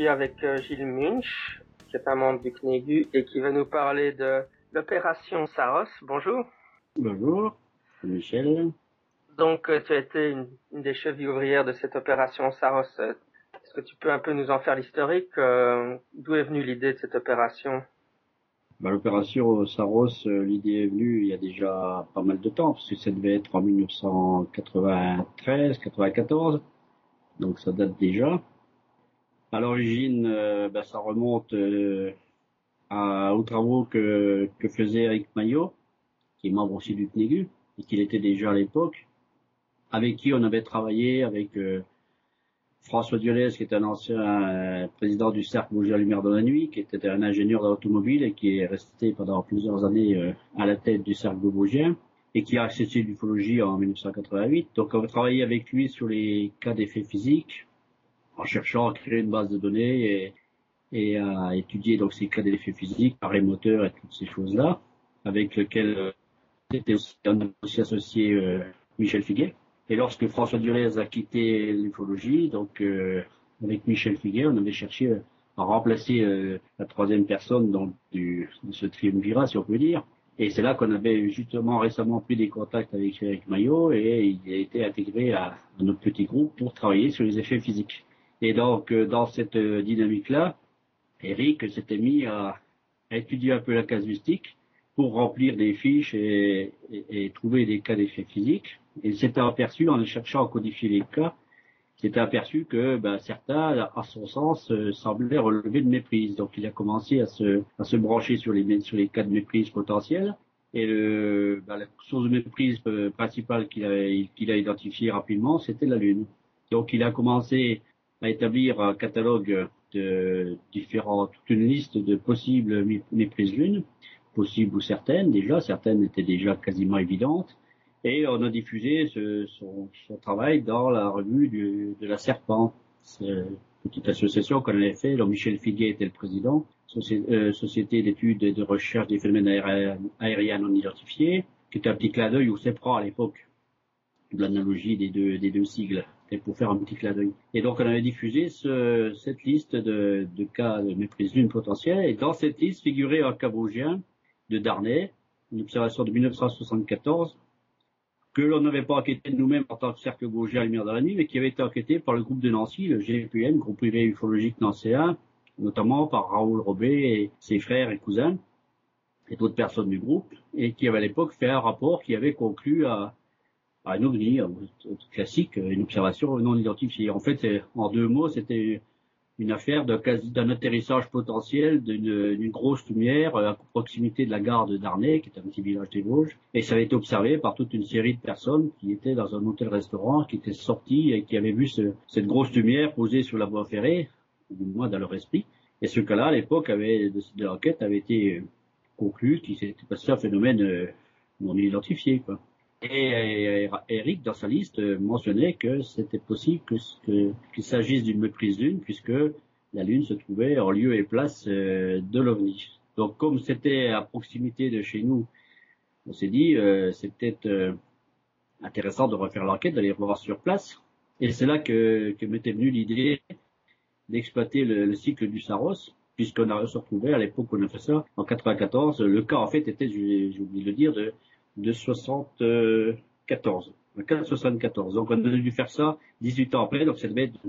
Aujourd'hui, avec euh, Gilles Munch, qui est un membre du CNEGU et qui va nous parler de l'opération Saros. Bonjour. Bonjour, Michel. Donc, euh, tu as été une, une, des chevilles ouvrières de cette opération Saros. Est-ce que tu peux un peu nous en faire l'historique euh, D'où est venue l'idée de cette opération? Bah, L'opération Saros, l'idée est venue il y a déjà pas mal de temps, parce que ça devait être en 1993-94, donc ça date déjà. À l'origine, euh, bah, ça remonte euh, aux travaux que, faisait Eric Maillot, qui est membre aussi du CNEGU, et qu'il était déjà à l'époque, avec qui on avait travaillé avec euh, François Diolès, qui est un ancien président du Cercle Bouger à Lumière dans la Nuit, qui était un ingénieur d'automobile et qui est resté pendant plusieurs années à la tête du Cercle Beaubourgien et qui a accédé l'ufologie en 1988. Donc on a travaillé avec lui sur les cas d'effets physiques, en cherchant à créer une base de données et, à étudier donc ces cas d'effets physiques, arrêt moteur et toutes ces choses-là, avec lequel euh, était aussi, aussi associé euh, Michel Figuet. Et lorsque François Durez a quitté l'ufologie, donc euh, avec Michel Figuet, on avait cherché à remplacer la troisième personne donc, du, de ce triumvirat, si on peut dire. Et c'est là qu'on avait justement récemment pris des contacts avec Eric Maillot et il a été intégré à notre petit groupe pour travailler sur les effets physiques. Et donc, euh, dans cette euh, dynamique-là, Eric s'était mis à, étudier un peu la casuistique pour remplir des fiches et, trouver des cas d'effets physiques. Et s'était aperçu, en cherchant à codifier les cas, s'était aperçu que ben, certains, à son sens, euh, semblaient relever de méprise. Donc il a commencé à se, brancher sur les, cas de méprise potentiels. Et ben, la source de méprise principale qu'il a identifiée rapidement, c'était la Lune. Donc il a commencé à établir un catalogue de différents, toute une liste de possibles méprises lune, possibles ou certaines. Déjà, certaines étaient déjà quasiment évidentes, et on a diffusé son, travail dans la revue de la Serpent, petite association qu'on avait fait, dont Michel Figuet était le président, euh, Société d'études et de recherche des phénomènes aériens, non identifiés, qui était un petit clin d'œil au CEPRA à l'époque, l'analogie des deux sigles et pour faire un petit clin d'œil. Et donc on avait diffusé ce, cette liste de, de, cas de méprise lune potentielle, et dans cette liste figurait un cas de Darnay, une observation de 1974, que l'on n'avait pas enquêté nous-mêmes en tant que cercle Vosgien à lumière dans la nuit, mais qui avait été enquêté par le groupe de Nancy, le GPN, groupe privé ufologique nancéen, notamment par Raoul Robet et ses frères et cousins, et d'autres personnes du groupe, et qui avait à l'époque fait un rapport qui avait conclu à, un ovni classique, une observation non identifiée. En fait, en deux mots, c'était une affaire d'un atterrissage potentiel d'une grosse lumière à proximité de la gare de Darnay, qui est un petit village des Vosges, et ça avait été observé par toute une série de personnes qui étaient dans un hôtel-restaurant, qui étaient sorties et qui avaient vu ce, cette grosse lumière posée sur la voie ferrée, ou du moins dans leur esprit. Et ce cas-là, à l'époque, de, de l'enquête avait été conclu qu'il s'était passé un phénomène euh, non identifié. Et Eric, dans sa liste, mentionnait que c'était possible qu'il que, s'agisse d'une méprise lune, puisque la Lune se trouvait en lieu et place euh, de l'OVNI. Donc comme c'était à proximité de chez nous, on s'est dit euh, c'est peut-être intéressant de refaire l'enquête, d'aller voir sur place. Et c'est là que, m'était venue l'idée d'exploiter le, le, cycle du Saros, puisqu'on a retrouvé à l'époque où on a fait ça, en 94. Le cas en fait était, j'ai oublié de le dire, de de 74. 74. Donc on a dû faire ça 18 ans après, donc ça devait être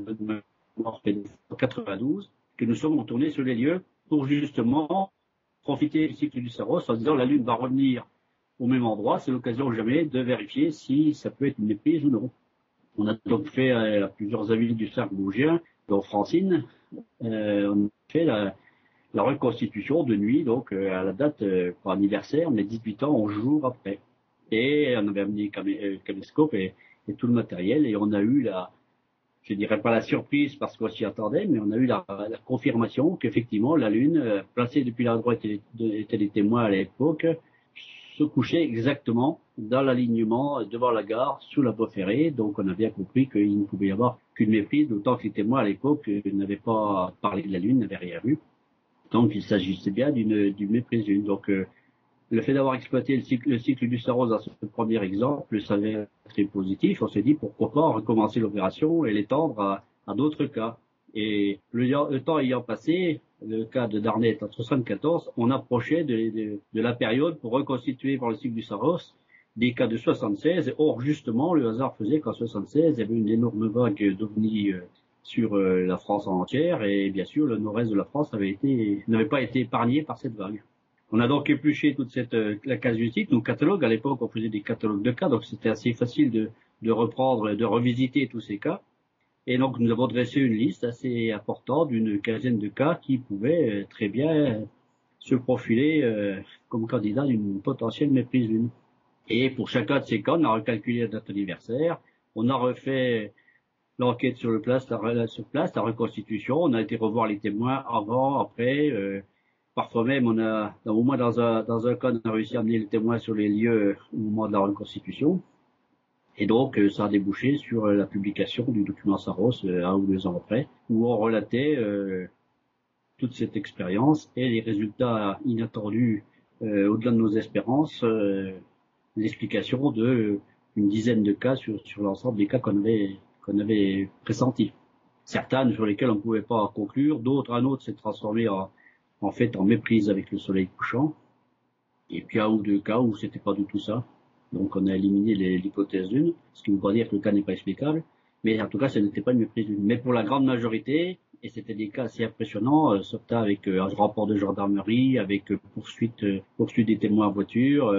en 92, que nous sommes retournés sur les lieux pour justement profiter du cycle du Saros en disant la Lune va revenir au même endroit, c'est l'occasion jamais de vérifier si ça peut être une éprise ou non. On a donc fait à plusieurs amis du cercle bougien, dont Francine, on a fait la, reconstitution de nuit, donc à la date pour anniversaire, mais 18 ans, 11 jours après. Et on avait amené le caméscope et, et, tout le matériel, et on a eu la, je dirais pas la surprise parce qu'on s'y attendait, mais on a eu la, confirmation qu'effectivement la Lune, euh, placée depuis l'endroit où étaient les témoins à l'époque, se couchait exactement dans l'alignement devant la gare, sous la voie ferrée. Donc on a bien compris qu'il ne pouvait y avoir qu'une méprise, d'autant que les témoins à l'époque n'avaient pas parlé de la Lune, n'avaient rien vu. Donc il s'agissait bien d'une méprise. Donc euh, le fait d'avoir exploité le cycle, le cycle du Saros dans ce premier exemple s'avère très positif. On s'est dit pourquoi pas recommencer l'opération et l'étendre à, d'autres cas. Et le, temps ayant passé, le cas de Darnett en 74, on approchait de, la période pour reconstituer par le cycle du Saros des cas de 76. Or, justement, le hasard faisait qu'en 76, il y avait une énorme vague d'ovnis euh, sur euh, la France entière et bien sûr, le nord-est de la France n'avait pas été épargné par cette vague. On a donc épluché toute cette euh, la casuistique. Nos catalogues, à l'époque, on faisait des catalogues de cas, donc c'était assez facile de, de reprendre, de revisiter tous ces cas. Et donc nous avons dressé une liste assez importante d'une quinzaine de cas qui pouvaient euh, très bien se profiler comme candidat d'une potentielle méprise lune. Et pour chacun de ces cas, on a recalculé la date anniversaire, on a refait l'enquête sur le place, la, reconstitution, on a été revoir les témoins avant, après, Parfois même, on a, au moins dans un, dans un cas, on a réussi à amener le témoin sur les lieux au moment de la reconstitution. Et donc, euh, ça a débouché sur euh, la publication du document Saros euh, un ou deux ans après, où on relatait toute cette expérience et les résultats inattendus au-delà de nos espérances, l'explication de une dizaine de cas sur, sur l'ensemble des cas qu'on avait, qu'on avait pressentis. Certaines sur lesquelles on ne pouvait pas conclure, d'autres, un autre s'est transformé en, fait en méprise avec le soleil couchant. Et puis un ou deux cas où c'était pas du tout ça. Donc on a éliminé l'hypothèse d'une, ce qui ne veut pas dire que le cas n'est pas explicable. Mais en tout cas, ce n'était pas une méprise d'une. Mais pour la grande majorité, et c'était des cas assez impressionnants, euh, avec euh, un rapport de gendarmerie, avec euh, poursuite, euh, poursuite des témoins en voiture,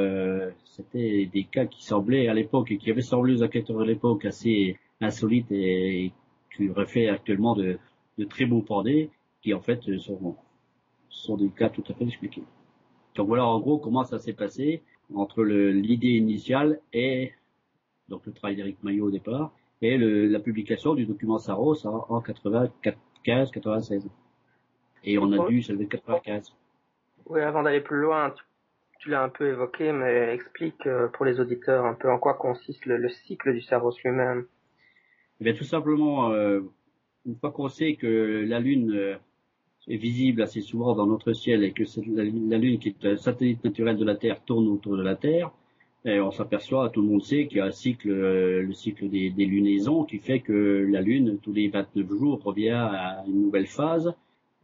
c'était des cas qui semblaient à l'époque et qui avaient semblé aux enquêteurs de l'époque assez insolites et, qui auraient fait actuellement de, de très beaux pendés, qui en fait sont sont des cas tout à fait expliqués. Donc voilà en gros comment ça s'est passé entre l'idée initiale et donc le travail d'Éric Maillot au départ et le, la publication du document Saros en, en 95-96. Et on a dû, ça 95. Oui, avant d'aller plus loin, tu, l'as un peu évoqué, mais explique euh, pour les auditeurs un peu en quoi consiste le, cycle du Saros lui-même. Eh tout simplement, euh, une fois qu'on sait que la Lune euh, est visible assez souvent dans notre ciel et que la, Lune, qui est un satellite naturel de la Terre, tourne autour de la Terre, et on s'aperçoit, tout le monde sait qu'il y a un cycle, euh, le cycle des, lunaisons, qui fait que la Lune, tous les 29 jours, revient à une nouvelle phase,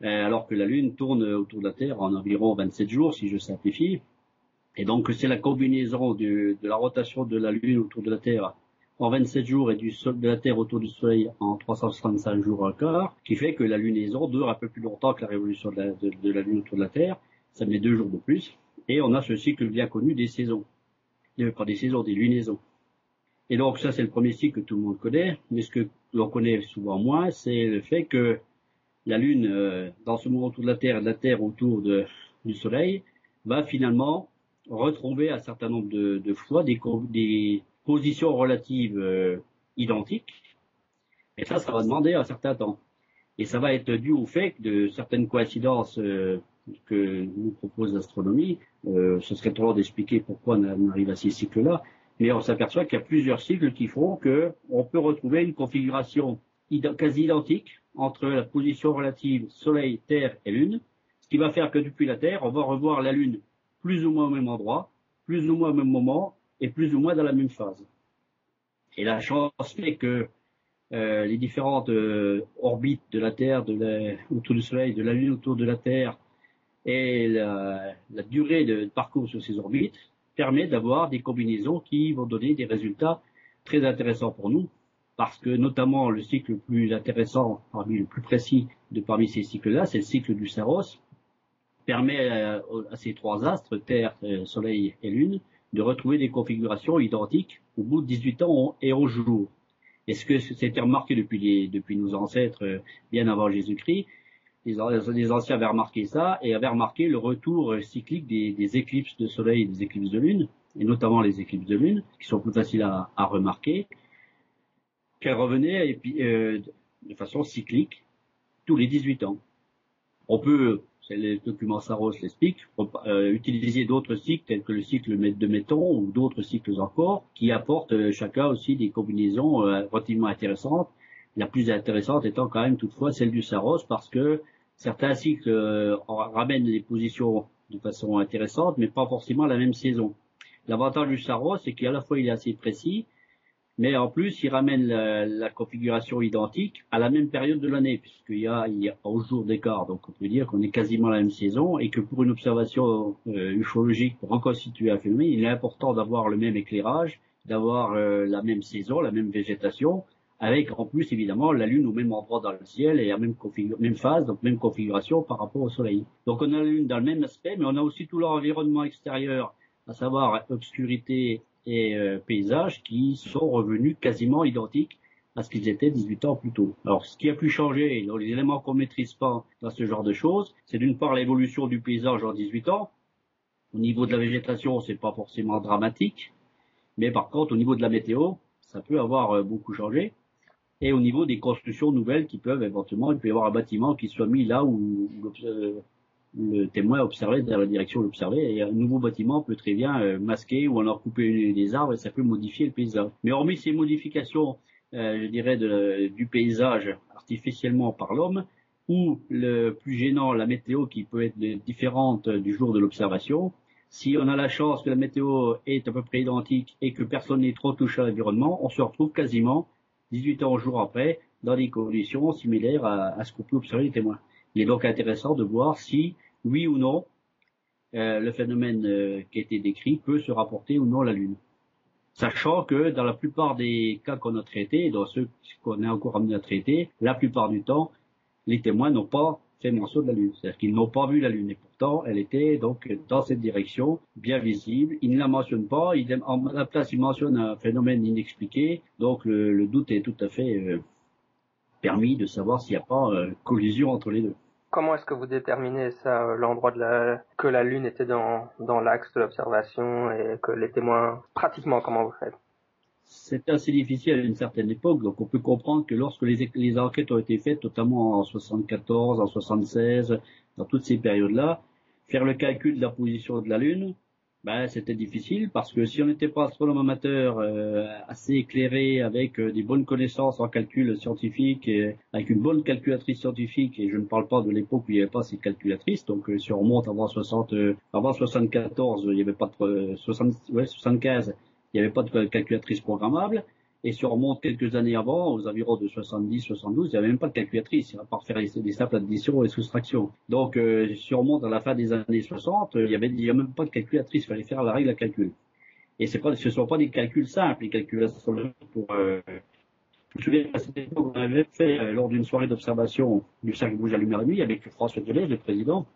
euh, alors que la Lune tourne autour de la Terre en environ 27 jours, si je simplifie. Et donc c'est la combinaison de la rotation de la Lune autour de la Terre en 27 jours et du sol, de la Terre autour du Soleil en 365 jours encore, qui fait que la lunaison dure un peu plus longtemps que la révolution de la, Lune autour de la Terre. Ça met deux jours de plus. Et on a ce cycle bien connu des saisons. Pas des saisons, des lunaisons. Et donc ça, c'est le premier cycle que tout le monde connaît. Mais ce que l'on connaît souvent moins, c'est le fait que la Lune, euh, dans ce moment autour de la Terre et de la Terre autour de, du Soleil, va finalement retrouver un certain nombre de, fois des, des, positions relatives euh, identiques. Et ça, ça va demander un certain temps. Et ça va être dû au fait de certaines coïncidences euh, que nous propose l'astronomie. Euh, ce serait trop long d'expliquer pourquoi on arrive à ces cycles-là, mais on s'aperçoit qu'il y a plusieurs cycles qui font que on peut retrouver une configuration quasi identique entre la position relative Soleil, Terre et Lune, ce qui va faire que depuis la Terre, on va revoir la Lune plus ou moins au même endroit, plus ou moins au même moment, et plus ou moins dans la même phase. Et la chance fait que euh, les différentes euh, orbites de la Terre, autour du Soleil, de la Lune autour de la Terre, et la, durée de parcours sur ces orbites permet d'avoir des combinaisons qui vont donner des résultats très intéressants pour nous, parce que notamment le cycle le plus intéressant, parmi le plus précis de parmi ces cycles-là, c'est le cycle du Saros, permet à, à ces trois astres, Terre, euh, Soleil et Lune, de retrouver des configurations identiques au bout de 18 ans et au jour. Est-ce que c'était remarqué depuis, depuis nos ancêtres euh, bien avant Jésus-Christ? Les, anciens avaient remarqué ça et avaient remarqué le retour cyclique des, éclipses de soleil et des éclipses de lune, et notamment les éclipses de lune, qui sont plus faciles à, remarquer, qu'elles revenaient euh, de façon cyclique tous les 18 ans. On peut les documents Saros l'explique, euh, utiliser d'autres cycles tels que le cycle de Méton ou d'autres cycles encore qui apportent euh, chacun aussi des combinaisons euh, relativement intéressantes. La plus intéressante étant quand même toutefois celle du Saros parce que certains cycles ramènent les positions de façon intéressante mais pas forcément la même saison. L'avantage du Saros c'est qu'à la fois il est assez précis mais en plus, il ramène la, configuration identique à la même période de l'année, puisqu'il y a, il y a 11 jours d'écart. Donc on peut dire qu'on est quasiment la même saison et que pour une observation euh, ufologique, pour reconstituer un phénomène, il est important d'avoir le même éclairage, d'avoir euh, la même saison, la même végétation, avec en plus évidemment la Lune au même endroit dans le ciel et à même, même phase, donc même configuration par rapport au Soleil. Donc on a la Lune dans le même aspect, mais on a aussi tout l'environnement extérieur, à savoir obscurité et euh, paysages qui sont revenus quasiment identiques à ce qu'ils étaient 18 ans plus tôt. Alors, ce qui a pu changer les éléments qu'on maîtrise pas dans ce genre de choses, c'est d'une part l'évolution du paysage en 18 ans. Au niveau de la végétation, c'est pas forcément dramatique, mais par contre, au niveau de la météo, ça peut avoir euh, beaucoup changé. Et au niveau des constructions nouvelles qui peuvent éventuellement, il peut y avoir un bâtiment qui soit mis là où, le témoin observait la direction l'observait et un nouveau bâtiment peut très bien euh, masquer ou alors couper des arbres et ça peut modifier le paysage. Mais hormis ces modifications, euh, je dirais, du paysage artificiellement par l'homme, ou le plus gênant, la météo qui peut être différente du jour de l'observation, si on a la chance que la météo est à peu près identique et que personne n'est trop touché à l'environnement, on se retrouve quasiment 18 ans au jour après dans des conditions similaires à, à ce qu'on peut observer les témoins. Il est donc intéressant de voir si, oui ou non, euh, le phénomène euh, qui a été décrit peut se rapporter ou non à la Lune. Sachant que dans la plupart des cas qu'on a traités, dans ceux qu'on est encore amené à traiter, la plupart du temps, les témoins n'ont pas fait mention de la Lune. C'est-à-dire qu'ils n'ont pas vu la Lune. Et pourtant, elle était donc dans cette direction, bien visible. Ils ne la mentionnent pas. En la place, ils mentionnent un phénomène inexpliqué. Donc le, doute est tout à fait euh, permis de savoir s'il n'y a pas collision entre les deux. Comment est-ce que vous déterminez ça, euh, l'endroit de la que la Lune était dans, dans l'axe de l'observation et que les témoins pratiquement comment vous faites? C'est assez difficile à une certaine époque, donc on peut comprendre que lorsque les, les enquêtes ont été faites, notamment en 74, en 76, dans toutes ces périodes-là, faire le calcul de la position de la Lune, ben, c'était difficile parce que si on n'était pas astronome amateur euh, assez éclairé avec euh, des bonnes connaissances en calcul scientifique et avec une bonne calculatrice scientifique et je ne parle pas de l'époque où il n'y avait pas ces calculatrices donc euh, si on remonte avant 60 avant 74 il n'y avait pas de 60, ouais, 75 il n'y avait pas de calculatrice programmable et si on remonte quelques années avant, aux environs de 70, 72, il n'y avait même pas de calculatrice, à part faire des simples additions et soustractions. Donc, euh, si on remonte à la fin des années 60, il n'y avait, il y a même pas de calculatrice, il fallait faire la règle à calcul. Et c'est pas, ce ne sont pas des calculs simples, les calculations pour, euh, je me souviens à cette époque, on avait fait, euh, lors d'une soirée d'observation du cercle bouge à lumière nuit, avec François Deleuze, le président,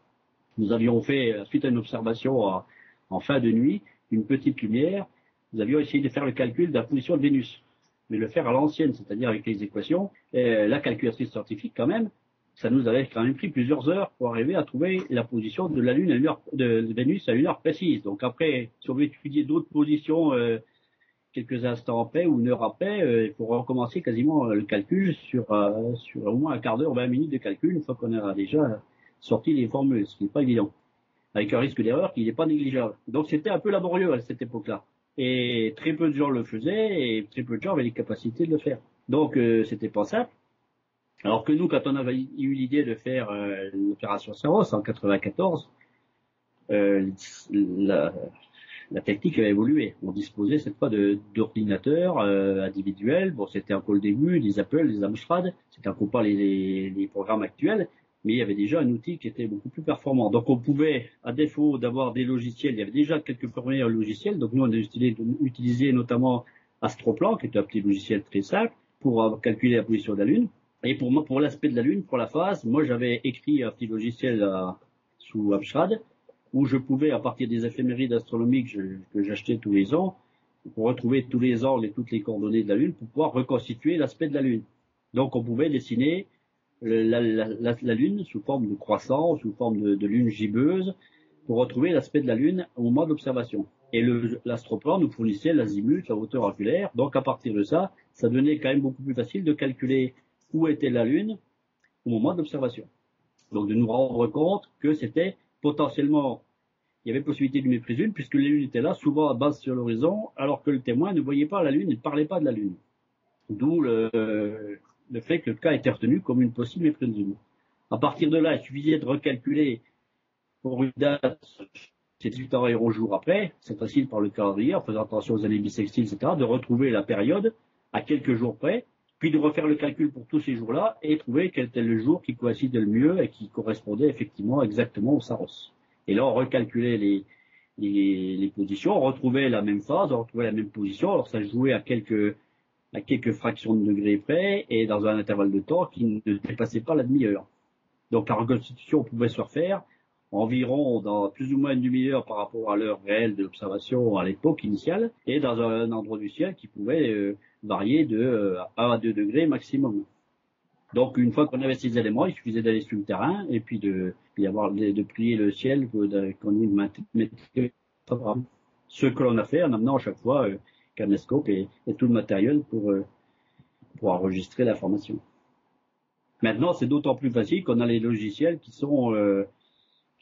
nous avions fait, euh, suite à une observation en fin de nuit, une petite lumière, nous avions essayé de faire le calcul de la position de Vénus mais le faire à l'ancienne, c'est-à-dire avec les équations, la calculatrice scientifique quand même, ça nous avait quand même pris plusieurs heures pour arriver à trouver la position de la Lune à une heure, de Vénus à une heure précise. Donc après, si on veut étudier d'autres positions euh, quelques instants après ou une heure après, euh, il faut recommencer quasiment le calcul sur, euh, sur au moins un quart d'heure, 20 minutes de calcul, une fois qu'on aura déjà sorti les formules, ce qui n'est pas évident. Avec un risque d'erreur qui n'est pas négligeable. Donc c'était un peu laborieux à cette époque-là. Et très peu de gens le faisaient et très peu de gens avaient les capacités de le faire. Donc euh, c'était pas simple. Alors que nous, quand on avait eu l'idée de faire euh, l'opération Saros en 94, euh, la, la, technique avait évolué. On disposait cette fois d'ordinateurs euh, individuels. Bon, c'était encore le début, des Apple, des Amstrad. C'était encore pas les, les programmes actuels mais il y avait déjà un outil qui était beaucoup plus performant. Donc on pouvait, à défaut d'avoir des logiciels, il y avait déjà quelques premiers logiciels. Donc nous on a utilisé, notamment Astroplan, qui est un petit logiciel très simple, pour calculer la position de la Lune. Et pour pour l'aspect de la Lune, pour la phase, moi j'avais écrit un petit logiciel euh, sous Amstrad, où je pouvais, à partir des éphémérides astronomiques que j'achetais tous les ans, retrouver tous les angles et toutes les coordonnées de la Lune pour pouvoir reconstituer l'aspect de la Lune. Donc on pouvait dessiner la, Lune sous forme de croissant, sous forme de, lune gibbeuse, pour retrouver l'aspect de la Lune au moment de l'observation. Et l'astroplan nous fournissait l'azimut, la hauteur oculaire. Donc à partir de ça, ça devenait quand même beaucoup plus facile de calculer où était la Lune au moment de l'observation. Donc de nous rendre compte que c'était potentiellement, il y avait possibilité d'une méprise Lune, puisque la Lune était là, souvent à base sur l'horizon, alors que le témoin ne voyait pas la Lune, ne parlait pas de la Lune. D'où le, le fait que le cas était retenu comme une possible méprise Lune. À partir de là, il suffisait de recalculer pour une date, c'est 18 heures au jour après, c'est facile par le calendrier, en faisant attention aux années bissextiles, etc., de retrouver la période à quelques jours près, puis de refaire le calcul pour tous ces jours-là et trouver quel était le jour qui coïncidait le mieux et qui correspondait effectivement exactement au Saros. Et là, on recalculait les, les, les, positions, on retrouvait la même phase, on retrouvait la même position, alors ça jouait à quelques, à quelques fractions de degrés près et dans un intervalle de temps qui ne dépassait pas la demi-heure. Donc la reconstitution pouvait se refaire environ dans plus ou moins une demi-heure par rapport à l'heure réelle de l'observation à l'époque initiale, et dans un endroit du ciel qui pouvait euh, varier de 1 euh, à 2 degrés maximum. Donc une fois qu'on avait ces éléments, il suffisait d'aller sur le terrain et puis de, avoir, de, plier le ciel qu'on mettait ce que l'on a fait en amenant à chaque fois euh, caméscope et, tout le matériel pour, euh, pour enregistrer l'information. Maintenant, c'est d'autant plus facile qu'on a les logiciels qui sont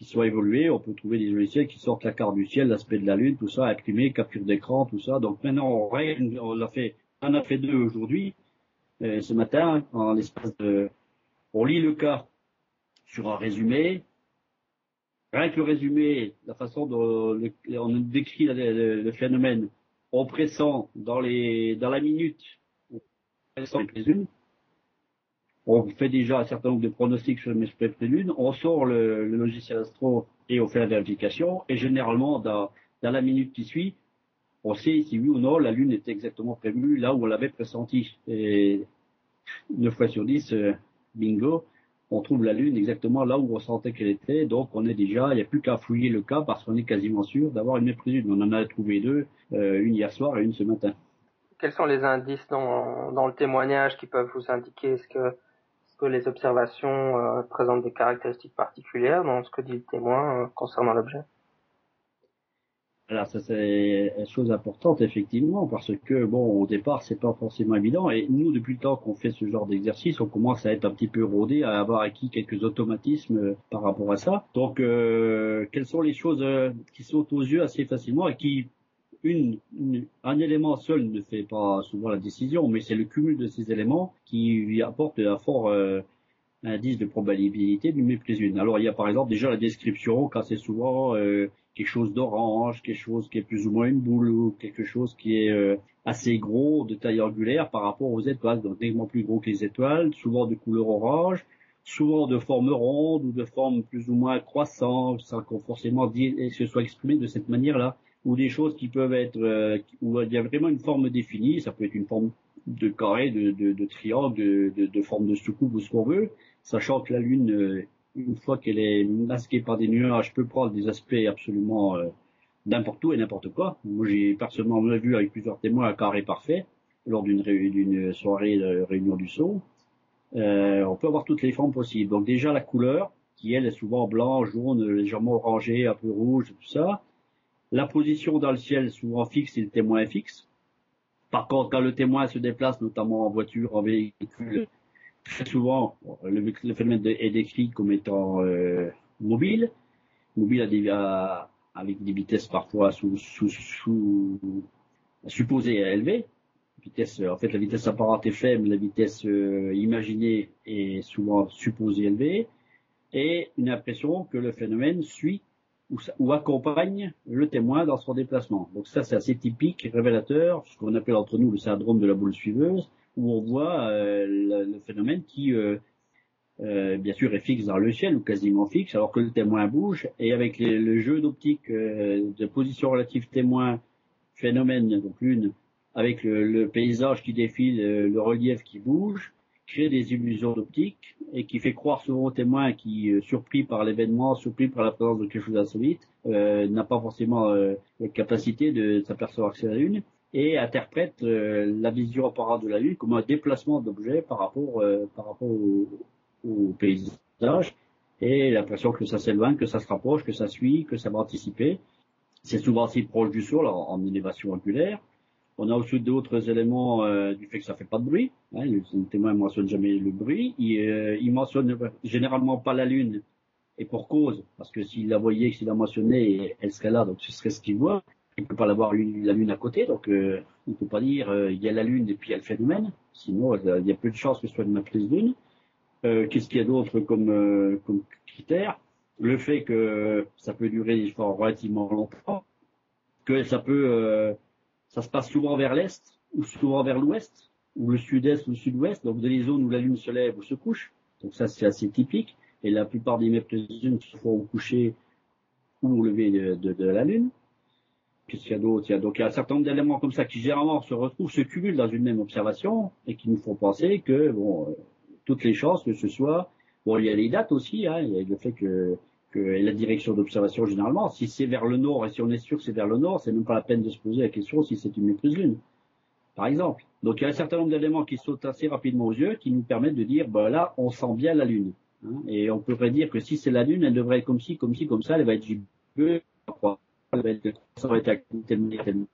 qui sont évolués. On peut trouver des logiciels qui sortent la carte du ciel, l'aspect de la lune, tout ça, imprimé, capture d'écran, tout ça. Donc maintenant, on, on l'a fait, on a fait deux aujourd'hui, euh, ce matin, en l'espace de, on lit le cas sur un résumé. Rien que le résumé, la façon dont on décrit le, phénomène, on pressent dans les, dans la minute, on pressent les on fait déjà un certain nombre de pronostics sur le de lune, on sort le, logiciel Astro et on fait la vérification, et généralement, dans, la minute qui suit, on sait si oui ou non la lune est exactement prévue là où on l'avait pressenti. Et 9 fois sur 10, euh, bingo, on trouve la lune exactement là où on sentait qu'elle était, donc on est déjà, il n'y a plus qu'à fouiller le cas parce qu'on est quasiment sûr d'avoir une méprise On en a trouvé deux, euh, une hier soir et une ce matin. Quels sont les indices dans, le témoignage qui peuvent vous indiquer ce que que les observations euh, présentent des caractéristiques particulières dans ce que dit le témoin euh, concernant l'objet? Alors ça c'est une chose importante effectivement parce que bon au départ c'est pas forcément évident et nous depuis le temps qu'on fait ce genre d'exercice on commence à être un petit peu rodé à avoir acquis quelques automatismes euh, par rapport à ça donc quelles sont les choses qui sautent aux yeux assez facilement et qui une, un élément seul ne fait pas souvent la décision, mais c'est le cumul de ces éléments qui lui apporte un fort euh, indice de probabilité d'une méprise une. Alors il y a par exemple déjà la description, quand c'est souvent euh, quelque chose d'orange, quelque chose qui est plus ou moins une boule, ou quelque chose qui est euh, assez gros, de taille angulaire par rapport aux étoiles, donc nettement plus gros que les étoiles, souvent de couleur orange, souvent de forme ronde ou de forme plus ou moins croissante, sans qu'on forcément se soit exprimé de cette manière-là. Ou des choses qui peuvent être euh, où il y a vraiment une forme définie, ça peut être une forme de carré, de, de, de triangle, de, de, forme de soucoupe ou ce qu'on veut, sachant que la Lune, euh, une fois qu'elle est masquée par des nuages, peut prendre des aspects absolument euh, n'importe où et n'importe quoi. Moi, j'ai personnellement vu avec plusieurs témoins un carré parfait lors d'une soirée de réunion du son. Euh, on peut avoir toutes les formes possibles. Donc déjà la couleur, qui elle est souvent blanc, jaune, légèrement orangé, un peu rouge, tout ça. La position dans le ciel souvent fixe et le témoin est fixe. Par contre, quand le témoin se déplace, notamment en voiture, en véhicule, très souvent, le, phénomène est décrit comme étant euh, mobile, mobile avec des vitesses parfois sous, supposées élevées. Vitesse, en fait, la vitesse apparente est faible, la vitesse euh, imaginée est souvent supposée élevée, et une impression que le phénomène suit ou, accompagne le témoin dans son déplacement. Donc ça, c'est assez typique, révélateur, ce qu'on appelle entre nous le syndrome de la boule suiveuse, où on voit euh, le, phénomène qui, euh, euh, bien sûr, est fixe dans le ciel ou quasiment fixe, alors que le témoin bouge, et avec le jeu d'optique de position relative témoin, phénomène, donc lune, avec le paysage qui défile, le relief qui bouge, crée des illusions d'optique et qui fait croire souvent au témoin qui, surpris par l'événement, surpris par la présence de quelque chose d'insolite, n'a pas forcément la capacité de s'apercevoir que c'est la Lune. Et interprète la vision apparente de la Lune comme un déplacement d'objet par rapport, par rapport au, paysage et l'impression que ça s'éloigne, que ça se rapproche, que ça suit, que ça va anticiper. C'est souvent assez proche du sol en, élévation angulaire. On a aussi d'autres éléments euh, du fait que ça fait pas de bruit. Hein, le témoin ne mentionne jamais le bruit. Il, euh, il mentionne généralement pas la lune. Et pour cause, parce que s'il la voyait, s'il la mentionnait, elle serait là, donc ce serait ce qu'il voit. Il peut pas l'avoir la lune à côté, donc euh, on peut pas dire euh, il y a la lune et puis il y a le phénomène. Sinon, il y a peu de chances que ce soit une matrice lune. Euh, qu'est-ce qu'il y a d'autre comme, critère? Le fait que ça peut durer relativement longtemps, que ça peut, se passe souvent vers l'est ou souvent vers l'ouest, ou le sud-est ou le sud-ouest, donc les zones où la lune se lève ou se couche. Donc ça c'est assez typique. Et la plupart des lune se font coucher ou au lever de la lune. Qu'est-ce qu'il y a d'autre il il y a un certain nombre d'éléments comme ça qui généralement se retrouvent, se cumulent dans une même observation et qui nous font penser que bon toutes les chances que ce soit. Bon, il y a les dates aussi, hein, il y a le fait que, la direction d'observation généralement, si c'est vers le nord et si on est sûr que c'est vers le nord, c'est même pas la peine de se poser la question si c'est une méprise lune, par exemple. Donc il y a un certain nombre d'éléments qui sautent assez rapidement aux yeux, qui nous permettent de dire, bah là, on sent bien la lune. Hein, et on pourrait dire que si c'est la lune, elle devrait être comme ci, comme ci, comme ça, elle va être va être, ça va être tellement, tellement.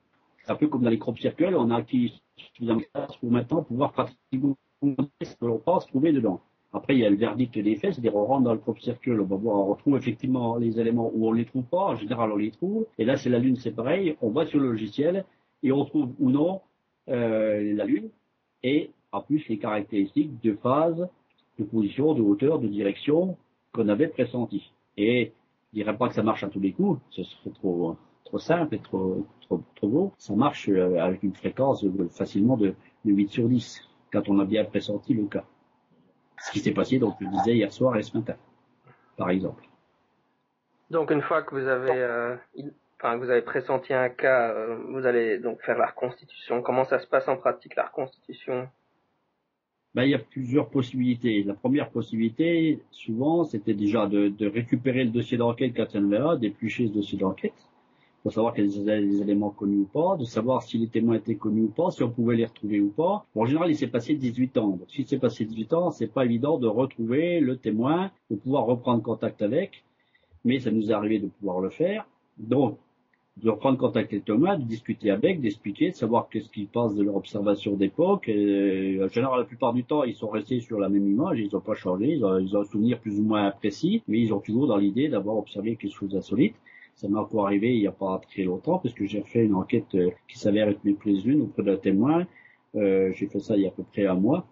Un peu comme dans les crop circles, on a acquis suffisamment pour maintenant pouvoir pratiquer ce que l'on pense trouver dedans. Après, il y a le verdict des faits, c'est-à-dire on rentre dans le propre circuit, on va voir, on retrouve effectivement les éléments où on les trouve pas, en général on les trouve, et là c'est la Lune, c'est pareil, on va sur le logiciel, et on trouve ou non euh, la Lune, et en plus les caractéristiques de phase, de position, de hauteur, de direction qu'on avait pressenti. Je dirais pas que ça marche à tous les coups, ce serait trop trop simple et trop trop, beau. Ça marche euh, avec une fréquence facilement de, de 8 sur 10 quand on a bien pressenti le cas. Ce qui s'est passé, donc, je disais hier soir et ce matin, par exemple. Donc, une fois que vous avez, euh, enfin, vous avez pressenti un cas, euh, vous allez donc faire la reconstitution. Comment ça se passe en pratique, la reconstitution? Ben, il y a plusieurs possibilités. La première possibilité, souvent, c'était déjà de, récupérer le dossier d'enquête quand il y avait un, d'éplucher ce dossier d'enquête, pour savoir quels étaient les éléments connus ou pas, de savoir si les témoins étaient connus ou pas, si on pouvait les retrouver ou pas. En général, il s'est passé 18 ans. Donc, s'il s'est passé 18 ans, c'est pas évident de retrouver le témoin, de pouvoir reprendre contact avec, mais ça nous est arrivé de pouvoir le faire. Donc, de reprendre contact avec témoin, de discuter avec, d'expliquer, de savoir qu'est-ce qu'ils pensent de leur observation d'époque. En général, la plupart du temps, ils sont restés sur la même image, ils n'ont pas changé, ils ont, ils ont un souvenir plus ou moins précis, mais ils ont toujours dans l'idée d'avoir observé quelque chose d'insolite. Ça m'est encore arrivé il n'y a pas très longtemps, parce que j'ai fait une enquête euh, qui s'avère être méprise lune auprès d'un témoin. Euh, j'ai fait ça il y a à peu près un mois.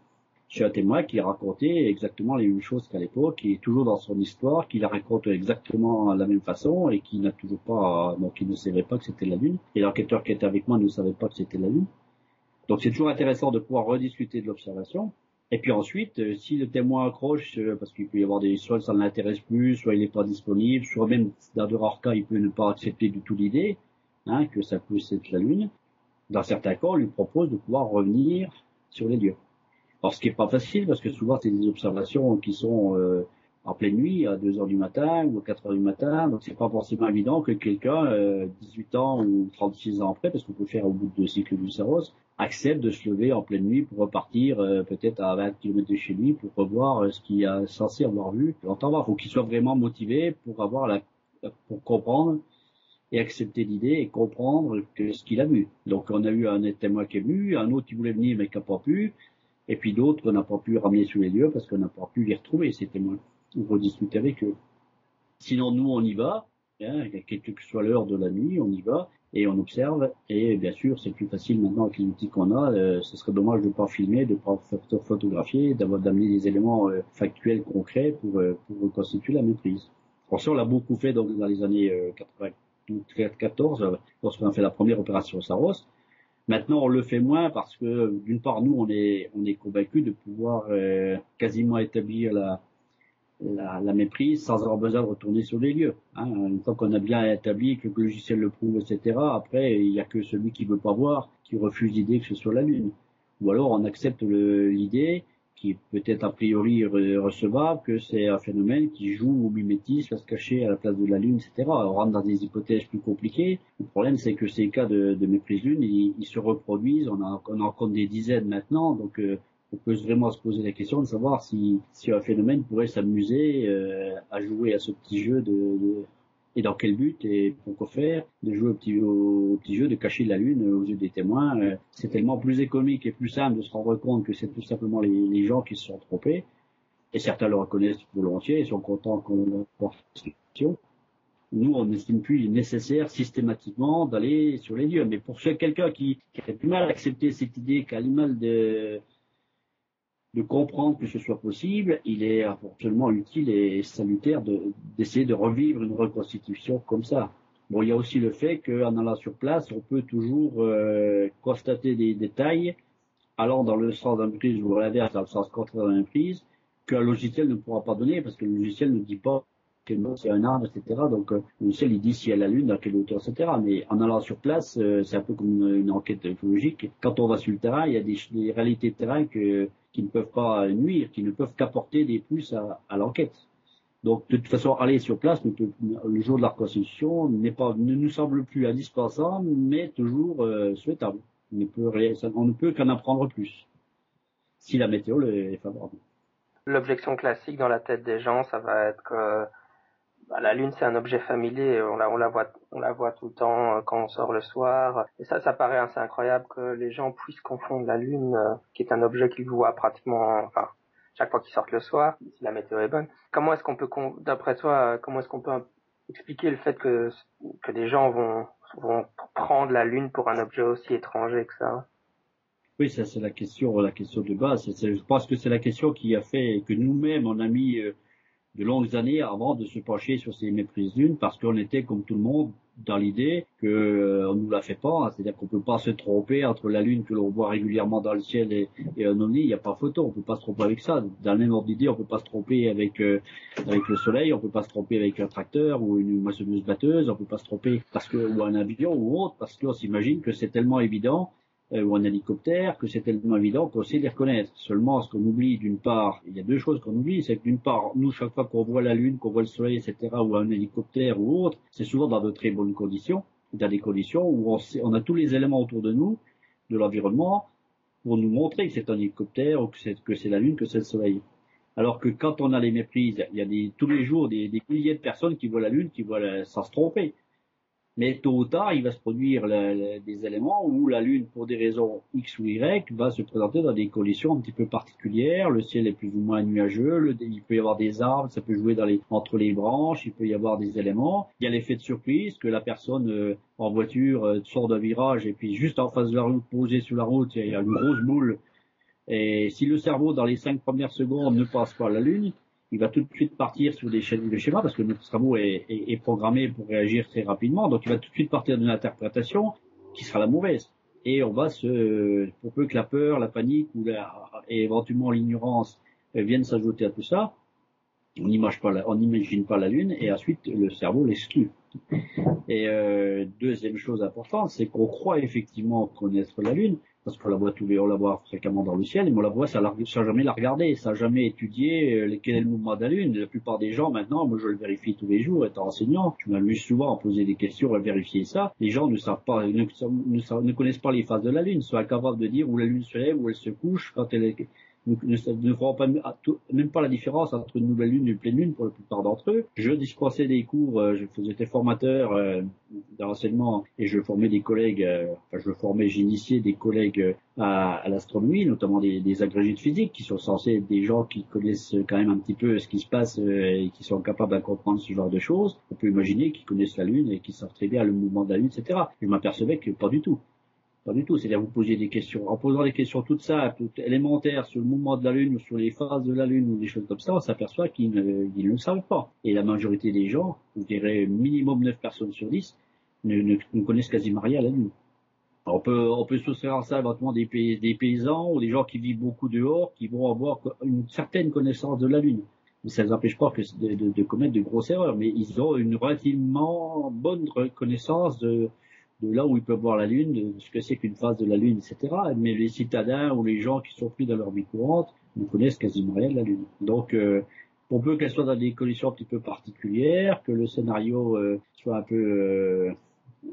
J'ai un témoin qui racontait exactement les mêmes choses qu'à l'époque, qui est toujours dans son histoire, qui la raconte exactement de la même façon et qui n'a toujours pas, donc qui ne savait pas que c'était la Lune. Et l'enquêteur qui était avec moi ne savait pas que c'était la Lune. Donc c'est toujours intéressant de pouvoir rediscuter de l'observation. Et puis ensuite, euh, si le témoin accroche, euh, parce qu'il peut y avoir des soit ça ne l'intéresse plus, soit il n'est pas disponible, soit même dans de rares cas, il peut ne pas accepter du tout l'idée hein, que ça puisse être la Lune. Dans certains cas, on lui propose de pouvoir revenir sur les lieux. Alors ce qui n'est pas facile, parce que souvent c'est des observations qui sont euh, en pleine nuit, à 2 heures du matin ou à 4 heures du matin, donc c'est pas forcément évident que quelqu'un, 18 ans ou 36 ans après, parce qu'on peut faire au bout de deux cycles du Saros, accepte de se lever en pleine nuit pour repartir euh, peut-être à 20 km de chez lui pour revoir euh, ce qu'il est censé avoir vu. L'entendre, il faut qu'il soit vraiment motivé pour avoir la, pour comprendre et accepter l'idée et comprendre que ce qu'il a vu. Donc on a eu un témoin qui est venu, un autre qui voulait venir mais qui n'a pas pu, et puis d'autres qu'on n'a pas pu ramener sur les lieux parce qu'on n'a pas pu les retrouver ces témoins On va discuter avec eux. Sinon nous on y va, hein, quelle que soit l'heure de la nuit, on y va et on observe. Et bien sûr, c'est plus facile maintenant avec les outils qu'on a. Euh, ce serait dommage de ne pas filmer, de ne pas photographier, d'avoir d'amener des éléments euh, factuels concrets pour, euh, reconstituer la maîtrise. Pour ça, on l'a beaucoup fait donc dans les années 94, lorsqu'on a fait la première opération Saros. Maintenant, on le fait moins parce que d'une part, nous, on est on est convaincus de pouvoir quasiment établir la la, la, méprise sans avoir besoin de retourner sur les lieux. Hein. Une fois qu'on a bien établi que le logiciel le prouve, etc., après, il n'y a que celui qui veut pas voir qui refuse l'idée que ce soit la Lune. Ou alors on accepte l'idée qui est peut-être a priori recevable, que c'est un phénomène qui joue au mimétisme, à se cacher à la place de la Lune, etc. On rentre dans des hypothèses plus compliquées. Le problème, c'est que ces cas de, méprise Lune, ils, se reproduisent. On en compte des dizaines maintenant, donc euh, on peut vraiment se poser la question de savoir si, si un phénomène pourrait s'amuser euh, à jouer à ce petit jeu de, et dans quel but et pourquoi faire de jouer au petit, jeu de cacher la lune aux yeux des témoins. Euh, c'est tellement plus économique et plus simple de se rendre compte que c'est tout simplement les, gens qui se sont trompés. Et certains le reconnaissent volontiers et sont contents qu'on porte question. Nous, on n'estime plus nécessaire systématiquement d'aller sur les lieux. Mais pour quelqu'un qui, qui a du mal à accepter cette idée, du mal de, de comprendre que ce soit possible, il est absolument utile et salutaire d'essayer de, revivre une reconstitution comme ça. Bon, il y a aussi le fait qu'en allant sur place, on peut toujours euh, constater des détails allant dans le sens d'un prise ou à l'inverse dans le sens contraire d'un prise qu'un logiciel ne pourra pas donner parce que le logiciel ne dit pas que c'est un arbre, etc. Donc euh, le logiciel il dit si elle a la lune, dans quelle hauteur, etc. Mais en allant sur place, euh, c'est un peu comme une, enquête ufologique. Quand on va sur le terrain, il y a des, des réalités de terrain que qui ne peuvent pas nuire, qui ne peuvent qu'apporter des plus à, l'enquête. Donc, de toute façon, aller sur place, le jour de la reconstitution, pas, ne nous semble plus indispensable, mais toujours euh, souhaitable. On ne peut, on ne peut qu'en apprendre plus, si la météo est favorable. L'objection classique dans la tête des gens, ça va être que bah, la lune c'est un objet familier, on la, on la voit, on la voit tout le temps euh, quand on sort le soir. Et ça, ça paraît assez incroyable que les gens puissent confondre la lune, euh, qui est un objet qu'ils voient pratiquement, enfin, chaque fois qu'ils sortent le soir, si la météo est bonne. Comment est-ce qu'on peut, d'après toi, euh, comment est-ce qu'on peut expliquer le fait que que des gens vont vont prendre la lune pour un objet aussi étranger que ça? Oui, ça c'est la question, la question de base. Je pense que c'est la question qui a fait que nous-mêmes on a mis de longues années avant de se pencher sur ces méprises d'une parce qu'on était comme tout le monde dans l'idée que euh, on nous la fait pas, hein. c'est-à-dire qu'on peut pas se tromper entre la lune que l'on voit régulièrement dans le ciel et, un ovni, il n'y a pas photo, on peut pas se tromper avec ça. Dans le même ordre d'idée, on peut pas se tromper avec euh, avec le soleil, on peut pas se tromper avec un tracteur ou une moissonneuse batteuse, on peut pas se tromper parce que ou un avion ou autre parce qu'on s'imagine que c'est tellement évident euh, ou un hélicoptère, que c'est tellement évident qu'on sait les reconnaître. Seulement, ce qu'on oublie d'une part, il y a deux choses qu'on oublie, c'est que d'une part, nous, chaque fois qu'on voit la Lune, qu'on voit le Soleil, etc., ou un hélicoptère ou autre, c'est souvent dans de très bonnes conditions, dans des conditions où on, a tous les éléments autour de nous, de l'environnement, pour nous montrer que c'est un hélicoptère ou que c'est, la Lune, que c'est le Soleil. Alors que quand on a les méprises, il y a tous les jours des, milliers de personnes qui voient la Lune, qui voient sans se tromper. Mais tôt ou tard, il va se produire des éléments où la Lune, pour des raisons X ou Y, va se présenter dans des conditions un petit peu particulières. Le ciel est plus ou moins nuageux, il peut y avoir des arbres, ça peut jouer entre les branches, il peut y avoir des éléments. Il y a l'effet de surprise que la personne euh, en voiture euh, sort d'un virage et puis juste en face de la route, posée sur la route, il y a une grosse boule. Et si le cerveau, dans les cinq premières secondes, ne passe pas à la Lune, il va tout de suite partir sur des de schémas parce que notre cerveau est, programmé pour réagir très rapidement. Donc il va tout de suite partir d'une interprétation qui sera la mauvaise. Et on va se, pour peu que la peur, la panique ou et éventuellement l'ignorance viennent s'ajouter à tout ça, on n'imagine pas, la, on n'imagine pas la lune et ensuite le cerveau l'exclut. Et euh, deuxième chose importante, c'est qu'on croit effectivement connaître la lune, parce qu'on la voit tous les, on la voit fréquemment dans le ciel, mais on la voit sans, jamais la regarder, sans jamais étudier euh, quel est le mouvement de la Lune. La plupart des gens maintenant, moi je le vérifie tous les jours, étant enseignant, je m'amuse souvent à poser des questions, à vérifier ça. Les gens ne savent pas, ne, ne, connaissent pas les phases de la Lune, sont incapables de dire où la Lune se lève, où elle se couche, quand elle est, ne, ne feront pas, même pas la différence entre une nouvelle lune et une pleine lune pour la plupart d'entre eux. Je dispensais des cours, euh, je faisais des formateurs euh, d'enseignement et je formais des collègues, euh, enfin je formais, j'initiais des collègues à, à l'astronomie, notamment des, des, agrégés de physique qui sont censés être des gens qui connaissent quand même un petit peu ce qui se passe et qui sont capables de comprendre ce genre de choses. On peut imaginer qu'ils connaissent la Lune et qu'ils savent très bien le mouvement de la Lune, etc. Je m'apercevais que pas du tout. Pas du tout. C'est-à-dire vous posiez des questions. En posant des questions toutes simples, toutes élémentaires sur le mouvement de la Lune ou sur les phases de la Lune ou des choses comme ça, on s'aperçoit qu'ils ne, ils savent pas. Et la majorité des gens, je dirais minimum 9 personnes sur 10, ne, connaissent quasiment rien à la Lune. on peut, on peut soustraire ça éventuellement des, paysans ou des gens qui vivent beaucoup dehors, qui vont avoir une certaine connaissance de la Lune. Mais ça ne les empêche pas de, de, commettre de grosses erreurs. Mais ils ont une relativement bonne connaissance de, de là où ils peuvent voir la Lune, de ce que c'est qu'une phase de la Lune, etc. Mais les citadins ou les gens qui sont plus dans leur vie courante ne connaissent quasiment rien de la Lune. Donc, euh, pour peu qu'elle soit dans des conditions un petit peu particulières, que le scénario euh, soit un peu, euh,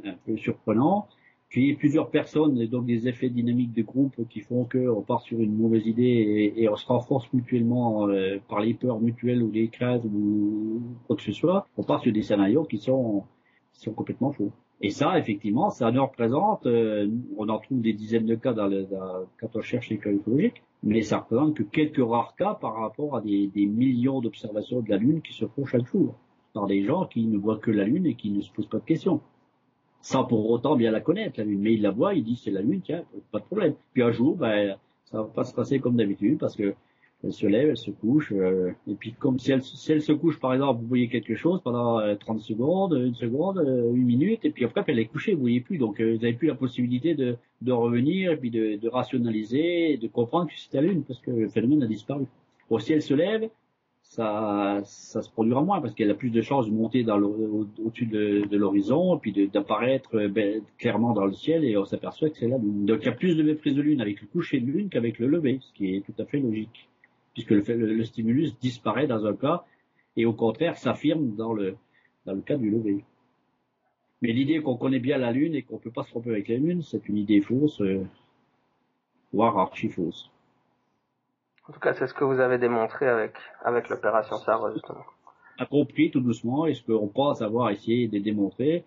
un peu surprenant, qu'il y ait plusieurs personnes et donc des effets dynamiques de groupe qui font qu'on part sur une mauvaise idée et, on se renforce mutuellement par les peurs mutuelles ou les craintes ou quoi que ce soit, on part sur des scénarios qui sont, qui sont complètement faux. Et ça, effectivement, ça nous représente, euh, on en trouve des dizaines de cas dans quand on cherche les cas ufologiques, mais ça représente que quelques rares cas par rapport à des, des millions d'observations de la Lune qui se font chaque jour par des gens qui ne voient que la Lune et qui ne se posent pas de questions. Sans pour autant bien la connaître, la Lune. Mais ils la voient, ils disent c'est la Lune, tiens, pas de problème. Puis un jour, ben, ça va pas se passer comme d'habitude parce que elle se lève, elle se couche, euh, et puis comme si elle, si elle, se couche par exemple, vous voyez quelque chose pendant 30 euh, secondes, une seconde, euh, une minute, et puis après elle est couchée, vous voyez plus, donc vous n'avez plus la possibilité de, de revenir, et puis de, de rationaliser, de comprendre que c'est la Lune, parce que le phénomène a disparu. Bon, si elle se lève, ça, ça se produira moins, parce qu'elle a plus de chances de monter au-dessus de, de l'horizon, puis d'apparaître ben, clairement dans le ciel, et on s'aperçoit que c'est la Lune. Donc il y a plus de méprise de Lune avec le coucher de Lune qu'avec le lever, ce qui est tout à fait logique puisque le, stimulus disparaît dans un cas et au contraire s'affirme dans le, dans le cas du lever. Mais l'idée qu'on connaît bien la Lune et qu'on ne peut pas se tromper avec la Lune, c'est une idée fausse, euh, voire archi fausse. En tout cas, c'est ce que vous avez démontré avec, avec l'opération Saros, justement. A compris tout doucement, et ce qu'on pense avoir essayé de démontrer,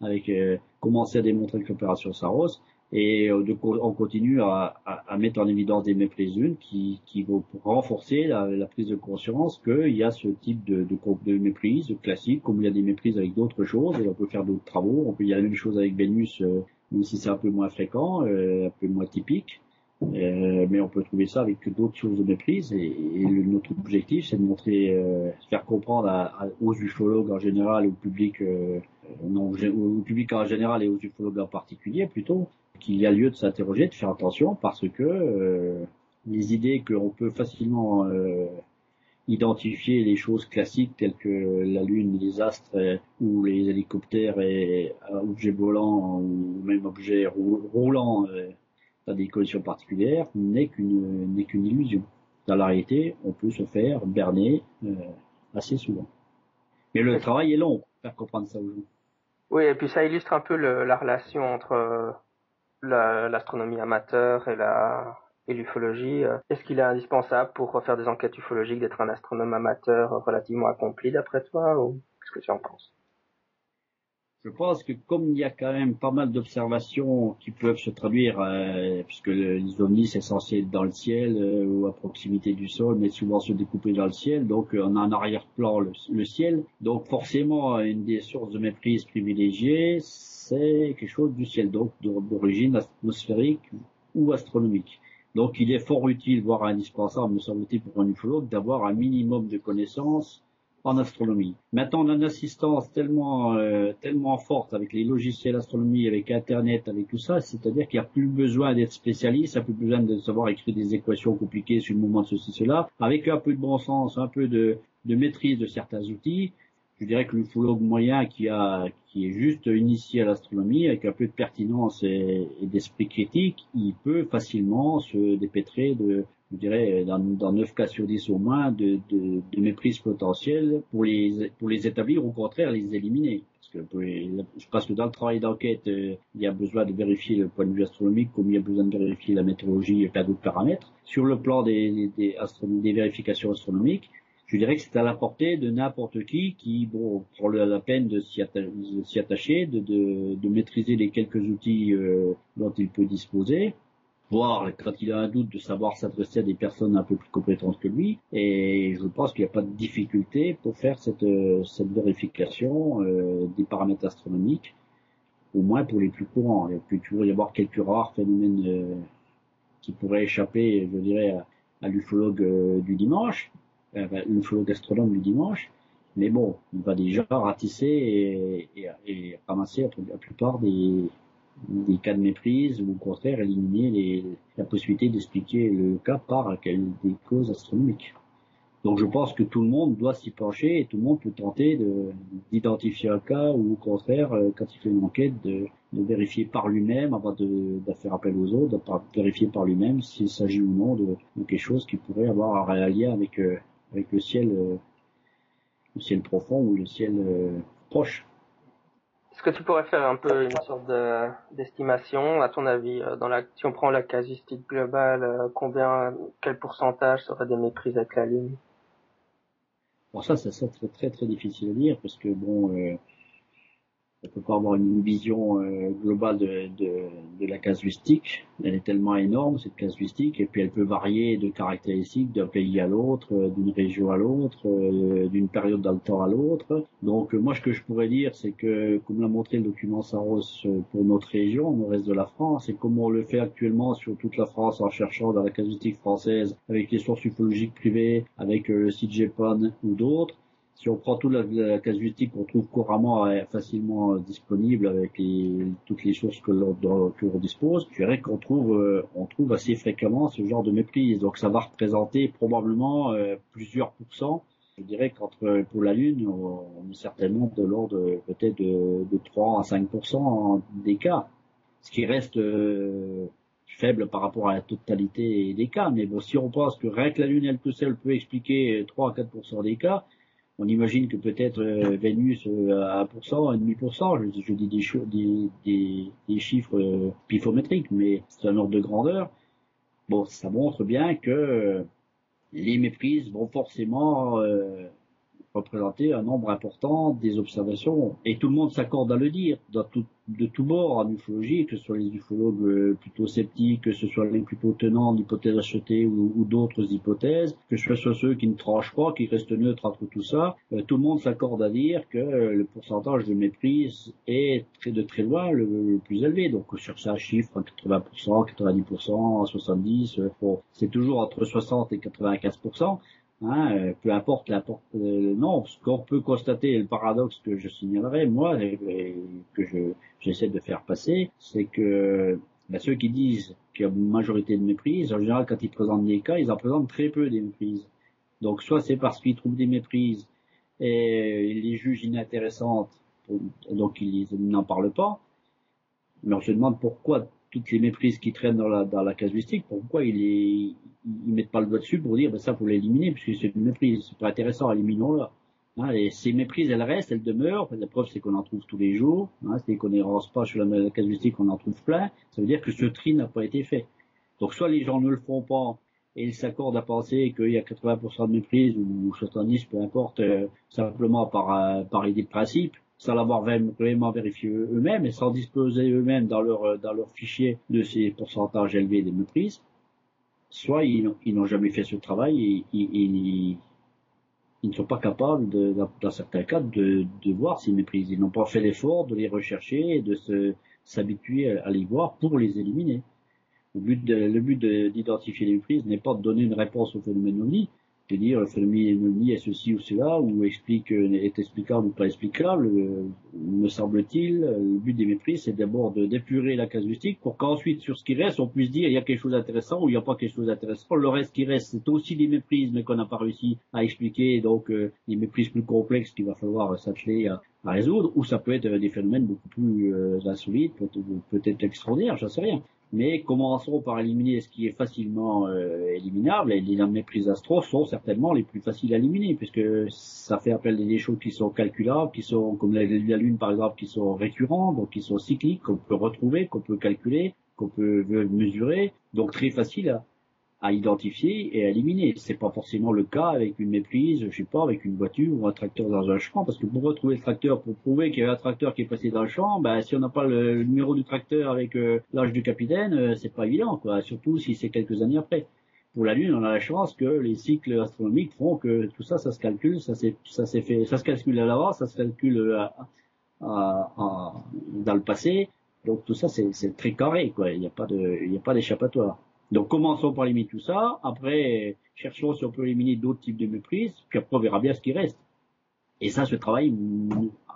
avec euh, commencer à démontrer avec l'opération Saros, et euh, on continue à, mettre en évidence des méprises qui, qui vont renforcer la, prise de conscience qu'il y a ce type de, de, de méprise classique, comme il y a des méprises avec d'autres choses, et on peut faire d'autres travaux, on peut y a la même chose avec Vénus, euh, même si c'est un peu moins fréquent, euh, un peu moins typique, mais on peut trouver ça avec d'autres choses de méprise, et, notre objectif c'est de montrer, faire comprendre aux ufologues en général, au public, non, au public en général et aux ufologues en particulier plutôt, qu'il y a lieu de s'interroger, de faire attention, parce que euh, les idées qu'on peut facilement euh, identifier les choses classiques telles que la Lune, les astres euh, ou les hélicoptères et objets volants ou même objets roulants dans des conditions particulières n'est qu'une n'est illusion. Dans la réalité, on peut se faire berner assez souvent. Mais le travail est long pour faire comprendre ça aux gens. Oui, et puis ça illustre un peu la relation entre l'astronomie amateur et la et l'ufologie. Euh, est-ce qu'il est indispensable pour faire des enquêtes ufologiques d'être un astronome amateur relativement accompli d'après toi ou qu'est-ce que tu en penses? Je pense que comme il y a quand même pas mal d'observations qui peuvent se traduire, euh, puisque les ovnis c'est censé être dans le ciel euh, ou à proximité du sol, mais souvent se découper dans le ciel, donc on a en arrière-plan le, ciel. Donc forcément, une des sources de méprise privilégiées, c'est quelque chose du ciel, donc d'origine atmosphérique ou astronomique. Donc il est fort utile, voire indispensable, me semble-t-il, pour un ufologue, d'avoir un minimum de connaissances en astronomie. Maintenant, on a une assistance tellement euh, tellement forte avec les logiciels astronomie, avec Internet, avec tout ça, c'est-à-dire qu'il n'y a plus besoin d'être spécialiste, il n'y a plus besoin de savoir écrire des équations compliquées sur le moment de ceci, cela. Avec un peu de bon sens, un peu de, de maîtrise de certains outils, je dirais que l'ufologue moyen qui a qui est juste initié à l'astronomie avec un peu de pertinence et, d'esprit critique, il peut facilement se dépêtrer de je dirais dans, dans 9 cas sur 10 au moins de, de, de méprise potentielle pour les pour les établir ou au contraire les éliminer. Parce que je pense que dans le travail d'enquête euh, il y a besoin de vérifier le point de vue astronomique comme il y a besoin de vérifier la météorologie et plein d'autres paramètres. Sur le plan des, des, des vérifications astronomiques je dirais que c'est à la portée de n'importe qui qui bon, prend la peine de s'y attacher, de, de, de, maîtriser les quelques outils euh, dont il peut disposer, voire quand il a un doute de savoir s'adresser à des personnes un peu plus compétentes que lui. Et je pense qu'il n'y a pas de difficulté pour faire cette, cette vérification euh, des paramètres astronomiques, au moins pour les plus courants. Il peut toujours y avoir quelques rares phénomènes euh, qui pourraient échapper, je dirais, à, l'ufologue du dimanche euh, une flotte gastronome du dimanche. Mais bon, il va déjà ratisser et, et ramasser la plupart des, des cas de méprise ou au contraire éliminer les, la possibilité d'expliquer le cas par des causes astronomiques. Donc je pense que tout le monde doit s'y pencher et tout le monde peut tenter d'identifier un cas ou au contraire, euh, quand il fait une enquête, de, vérifier par lui-même avant de, faire appel aux autres, de vérifier par lui-même s'il s'agit ou non de, quelque chose qui pourrait avoir un lien avec, euh, avec le ciel, euh, le ciel profond ou le ciel proche. Est-ce que tu pourrais faire un peu une sorte d'estimation, à ton avis, dans la, si on prend la casuistique globale, combien, quel pourcentage serait des méprises avec la Lune? Bon, ça, c'est très, très, très difficile à dire parce que bon, on peut pas avoir une vision euh, globale de, de, de, la casuistique. Elle est tellement énorme cette casuistique et puis elle peut varier de caractéristiques d'un pays à l'autre, euh, d'une région à l'autre, euh, d'une période dans temps à l'autre. Donc moi ce que je pourrais dire c'est que comme l'a montré le document Saros pour notre région, le reste de la France, et comme on le fait actuellement sur toute la France en cherchant dans la casuistique française avec les sources ufologiques privées, avec le site GEPON ou d'autres, si on prend toute la, casuistique qu'on trouve couramment euh, facilement euh, disponible avec toutes les sources que l'on, dispose, je dirais qu'on trouve, euh, trouve assez fréquemment ce genre de méprise. Donc ça va représenter probablement plusieurs pourcents. Je dirais qu'entre pour la Lune, on, est certainement de l'ordre peut-être de, de 3 à 5% des cas, ce qui reste faible par rapport à la totalité des cas. Mais bon, si on pense que rien que la Lune elle tout seule peut expliquer 3 à 4% des cas, on imagine que peut-être euh, Vénus euh, à 1%, 1,5%, je, je dis des, des, chiffres euh, pifométriques, mais c'est un ordre de grandeur. Bon, ça montre bien que les méprises vont forcément représenter un nombre important des observations. Et tout le monde s'accorde à le dire, de tout bord en ufologie, que ce soit les ufologues euh, plutôt sceptiques, que ce soit les plutôt tenants d'hypothèses achetées ou, ou d'autres hypothèses, que ce soit ceux qui ne tranchent pas, qui restent neutres entre tout ça. Euh, tout le monde s'accorde à dire que euh, le pourcentage de méprise est très de très loin le, plus élevé. Donc sur ça, chiffre 80%, 90%, 70%, bon, c'est toujours entre 60 et 95%. Hein, euh, peu importe l'importe euh, non, ce qu'on peut constater, le paradoxe que je signalerai, moi, et, que je j'essaie de faire passer, c'est que ben, ceux qui disent qu'il y a une majorité de méprises, en général, quand ils présentent des cas, ils en présentent très peu des méprises. Donc, soit c'est parce qu'ils trouvent des méprises et ils les jugent inintéressantes, donc ils n'en parlent pas. Mais on se demande pourquoi toutes les méprises qui traînent dans la, dans la casuistique, pourquoi ils, les, ils mettent pas le doigt dessus pour dire ben ça faut l'éliminer puisque c'est une méprise, c'est pas intéressant, éliminons-la. Hein, et ces méprises, elles restent, elles demeurent. La preuve, c'est qu'on en trouve tous les jours. Hein, c'est qu'on n'érance pas sur la casuistique, on en trouve plein. Ça veut dire que ce tri n'a pas été fait. Donc soit les gens ne le font pas et ils s'accordent à penser qu'il y a 80% de méprise ou 70, peu importe, euh, simplement par, euh, par idée de principe, sans l'avoir vraiment vérifié eux-mêmes et sans disposer eux-mêmes dans leur, euh, dans fichier de ces pourcentages élevés des méprises, soit ils, n'ont jamais fait ce travail et, ils ne sont pas capables, dans, certains cas, de, voir ces méprises. Ils n'ont pas fait l'effort de les rechercher et de s'habituer à les voir pour les éliminer. Le but, le but d'identifier les méprises n'est pas de donner une réponse au phénomène ovni, de dire le phénomène est ceci ou cela, ou explique, est explicable ou pas explicable, euh, me semble-t-il. Le but des méprises, c'est d'abord d'épurer la casuistique pour qu'ensuite, sur ce qui reste, on puisse dire il y a quelque chose d'intéressant ou il n'y a pas quelque chose d'intéressant. Le reste qui reste, c'est aussi des méprises, mais qu'on n'a pas réussi à expliquer, donc euh, des méprises plus complexes qu'il va falloir s'atteler à, résoudre, ou ça peut être des phénomènes beaucoup plus euh, insolites, peut-être extraordinaires, j'en sais rien. Mais commençons par éliminer ce qui est facilement euh, éliminable, et les méprises astro sont certainement les plus faciles à éliminer, puisque ça fait appel à des choses qui sont calculables, qui sont, comme la, la Lune par exemple, qui sont récurrents, donc qui sont cycliques, qu'on peut retrouver, qu'on peut calculer, qu'on peut mesurer, donc très facile à, à identifier et à éliminer. C'est pas forcément le cas avec une méprise, je sais pas, avec une voiture ou un tracteur dans un champ, parce que pour retrouver le tracteur, pour prouver qu'il y a un tracteur qui est passé dans le champ, ben si on n'a pas le, numéro du tracteur avec euh, l'âge du capitaine, euh, c'est pas évident, quoi. Surtout si c'est quelques années après. Pour la Lune, on a la chance que les cycles astronomiques font que tout ça, ça se calcule, ça s'est, ça s'est fait, ça se calcule à l'avance, ça se calcule euh, à, à, dans le passé. Donc tout ça, c'est, c'est très carré, quoi. Il n'y a pas de, il n'y a pas d'échappatoire. Donc commençons par éliminer tout ça, après cherchons si on peut éliminer d'autres types de méprises, puis après on verra bien ce qui reste. Et ça, ce travail,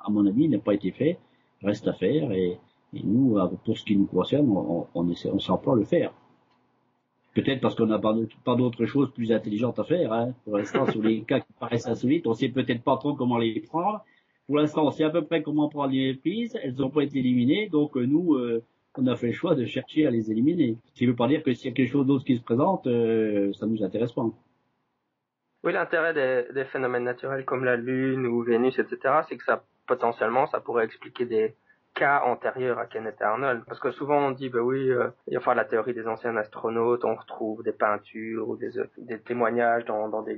à mon avis, n'a pas été fait, reste à faire, et, nous, pour ce qui nous concerne, on, on, s'emploie à le faire. Peut-être parce qu'on n'a pas, d'autres choses plus intelligentes à faire. Hein. Pour l'instant, sur les cas qui paraissent insolites, on sait peut-être pas trop comment les prendre pour l'instant, on sait à peu près comment prendre les prises. Elles n'ont pas été éliminées, donc euh, nous, euh, on a fait le choix de chercher à les éliminer. Ce qui veut pas dire que s'il y a quelque chose d'autre qui se présente, euh, ça nous intéresse pas. Oui, l'intérêt des, des, phénomènes naturels comme la Lune ou Vénus, etc., c'est que ça potentiellement, ça pourrait expliquer des, cas antérieur à Kenneth Arnold. Parce que souvent on dit, bah oui, euh, enfin la théorie des anciens astronautes, on retrouve des peintures ou des, des témoignages dans, dans, des,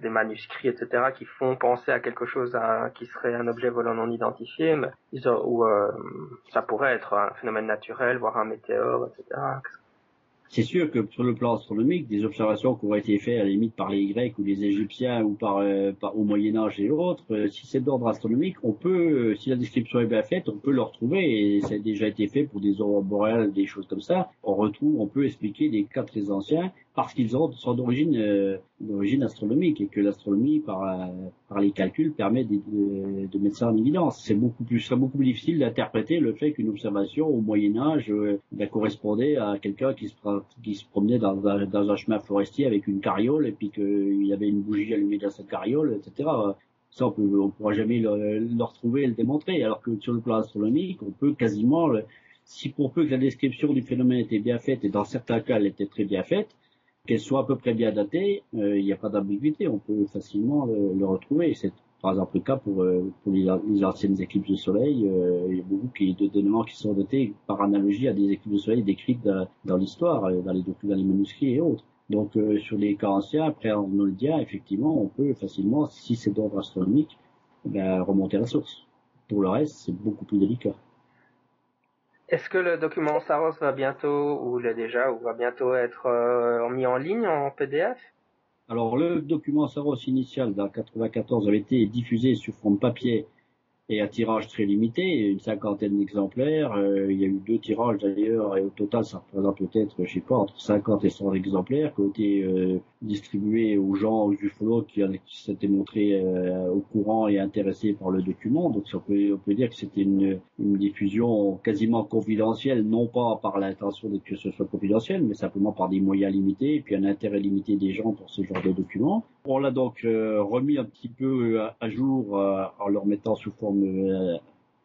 des, manuscrits, etc., qui font penser à quelque chose qui serait un objet volant non identifié, mais ou euh, ça pourrait être un phénomène naturel, voire un météore, etc. C'est sûr que sur le plan astronomique, des observations qui auraient été faites à la limite par les Grecs ou les Égyptiens ou par, euh, par au Moyen Âge et autres, euh, si c'est d'ordre astronomique, on peut, euh, si la description est bien faite, on peut le retrouver et ça a déjà été fait pour des aurores boréales, des choses comme ça. On retrouve, on peut expliquer des cas très anciens parce qu'ils sont d'origine euh, d'origine astronomique et que l'astronomie par euh, par les calculs permet de, de, mettre ça en évidence. C'est beaucoup plus serait beaucoup plus difficile d'interpréter le fait qu'une observation au Moyen Âge euh, ben, correspondait à quelqu'un qui se qui se promenait dans dans un chemin forestier avec une carriole et puis qu'il y avait une bougie allumée dans cette carriole, etc. Ça, on ne pourra jamais le, le, retrouver et le démontrer. Alors que sur le plan astronomique, on peut quasiment, si pour peu que la description du phénomène était bien faite, et dans certains cas elle était très bien faite, qu'elle soit à peu près bien datée, euh, il n'y a pas d'ambiguïté, on peut facilement le, retrouver. C'est par exemple le cas pour, euh, pour les, anciennes éclipses de soleil. Euh, il y a beaucoup d'éléments qui sont datés par analogie à des éclipses de soleil décrites dans, l'histoire, dans les documents, dans les manuscrits et autres. Donc sur les cas anciens, après dit, effectivement, on peut facilement, si c'est d'ordre astronomique, ben, remonter à la source. Pour le reste, c'est beaucoup plus délicat. Est-ce que le document Saros va bientôt, ou l'est déjà, ou va bientôt être euh, mis en ligne en PDF Alors le document Saros initial dans 94 avait été diffusé sous forme papier et un tirage très limité, une cinquantaine d'exemplaires. Euh, il y a eu deux tirages d'ailleurs, et au total, ça représente peut-être, je sais pas, entre 50 et 100 exemplaires qui ont été euh, distribués aux gens, aux ufologues qui, s'étaient montrés euh, au courant et intéressés par le document. Donc on peut, on peut dire que c'était une, une, diffusion quasiment confidentielle, non pas par l'intention de que ce soit confidentiel, mais simplement par des moyens limités et puis un intérêt limité des gens pour ce genre de document. On l'a donc remis un petit peu à jour en le remettant sous forme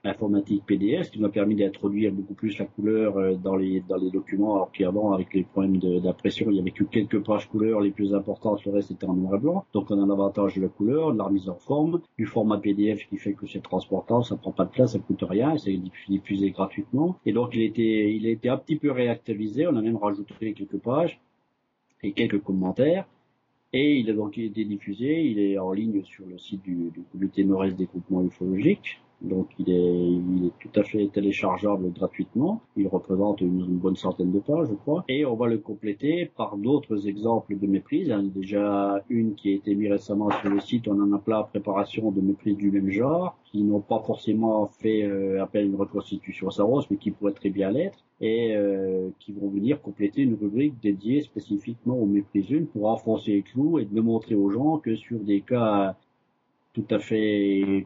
euh, informatique PDF, ce qui m'a permis d'introduire beaucoup plus la couleur euh, dans les dans les documents, alors qu'avant avec les problèmes d'impression, il y avait que quelques pages couleurs les plus importantes, le reste était en noir et blanc. Donc on a l'avantage de la couleur, de la remise en forme, du format PDF qui fait que c'est transportable, ça prend pas de place, ça coûte rien, c'est diffusé gratuitement. Et donc il était il a été un petit peu réactualisé, on a même rajouté quelques pages et quelques commentaires. Et il a donc été diffusé, il est en ligne sur le site du, du comité nord-est des groupements ufologiques. Donc il est, il est tout à fait téléchargeable gratuitement. Il représente une, bonne centaine de pages, je crois. Et on va le compléter par d'autres exemples de méprise. Il y en a déjà une qui a été mise récemment sur le site. On en a plein préparation de méprise du même genre, qui n'ont pas forcément fait euh, appel à une reconstitution Saros, mais qui pourraient très bien l'être et euh, qui vont venir compléter une rubrique dédiée spécifiquement aux méprises une pour enfoncer les clous et de montrer aux gens que sur des cas tout à fait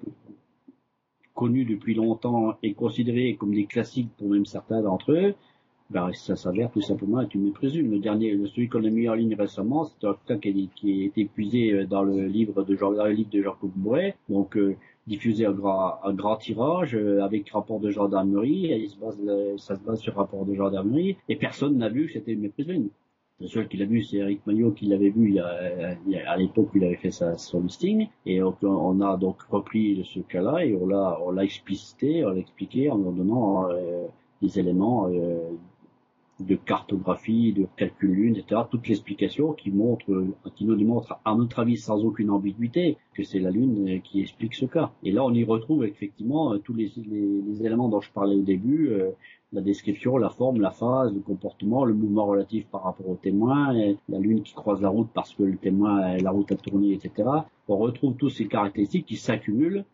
connus depuis longtemps et considérés comme des classiques pour même certains d'entre eux, ben, ça s'avère tout simplement être une méprise Le dernier, celui qu'on a mis en ligne récemment, c'est un cas qui, qui été épuisé dans le livre de dans le de Jean Bourret. Donc, euh, diffusé un grand, grand tirage euh, avec rapport de gendarmerie, et euh, ça se base sur rapport de gendarmerie, et personne n'a vu que c'était une méprise Le seul qui l'a vu, c'est Eric Maillot qui l'avait vu à l'époque où il avait fait sa, son listing. Et on, on a donc repris ce cas-là et on l'a, on explicité, on l'a expliqué en donnant euh, des éléments euh, de cartographie, de calcul lune, etc. Toute l'explication qui montre, qui nous démontre, à notre avis, sans aucune ambiguïté, que c'est la lune qui explique ce cas. Et là, on y retrouve effectivement tous les, éléments dont je parlais au début, euh, la description, la forme, la phase, le comportement, le mouvement relatif par rapport au témoin, la lune qui croise la route parce que le témoin, la route a tourné, etc. On retrouve tous ces caractéristiques qui s'accumulent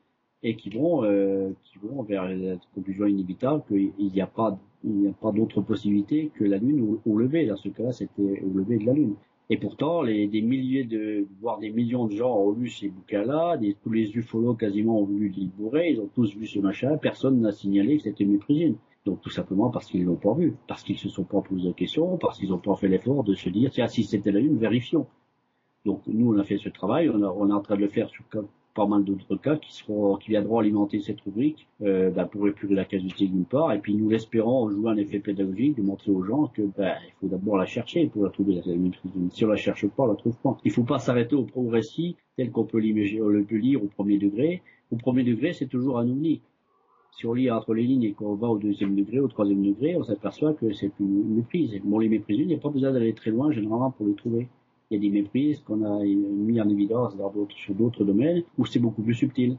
et qui vont, euh, qui vont vers la conclusion inévitable qu'il n'y a pas il n'y a pas d'autre possibilité que la Lune au, lever. Dans ce cas-là, c'était au lever de la Lune. Et pourtant, les, des milliers de, voire des millions de gens ont lu ces bouquins-là, tous les ufologues quasiment ont lu l'île bourré, ils ont tous vu ce machin, personne n'a signalé que c'était méprisine. Donc tout simplement parce qu'ils l'ont pas vu, parce qu'ils se sont pas posé de questions, parce qu'ils ont pas fait l'effort de se dire, tiens, si c'était la Lune, vérifions. Donc nous, on a fait ce travail, on, est en train de le faire sur pas mal d'autres cas qui viendront alimenter cette rubrique euh, bah, pour épurer la casuistique d'une part et puis nous l'espérons jouer un effet pédagogique de montrer aux gens que bah, il faut d'abord la chercher pour la trouver la si on la cherche pas on la trouve pas. Il faut pas s'arrêter au progressif tel qu'on peut, le lire au premier degré. Au premier degré c'est toujours un si on lit entre les lignes et qu'on va au deuxième degré, au troisième degré, on s'aperçoit que c'est une méprise. Bon, les méprises, il n'y a pas besoin d'aller très loin généralement pour les trouver il y a des méprises qu'on a mis en évidence sur d'autres domaines où c'est beaucoup plus subtil,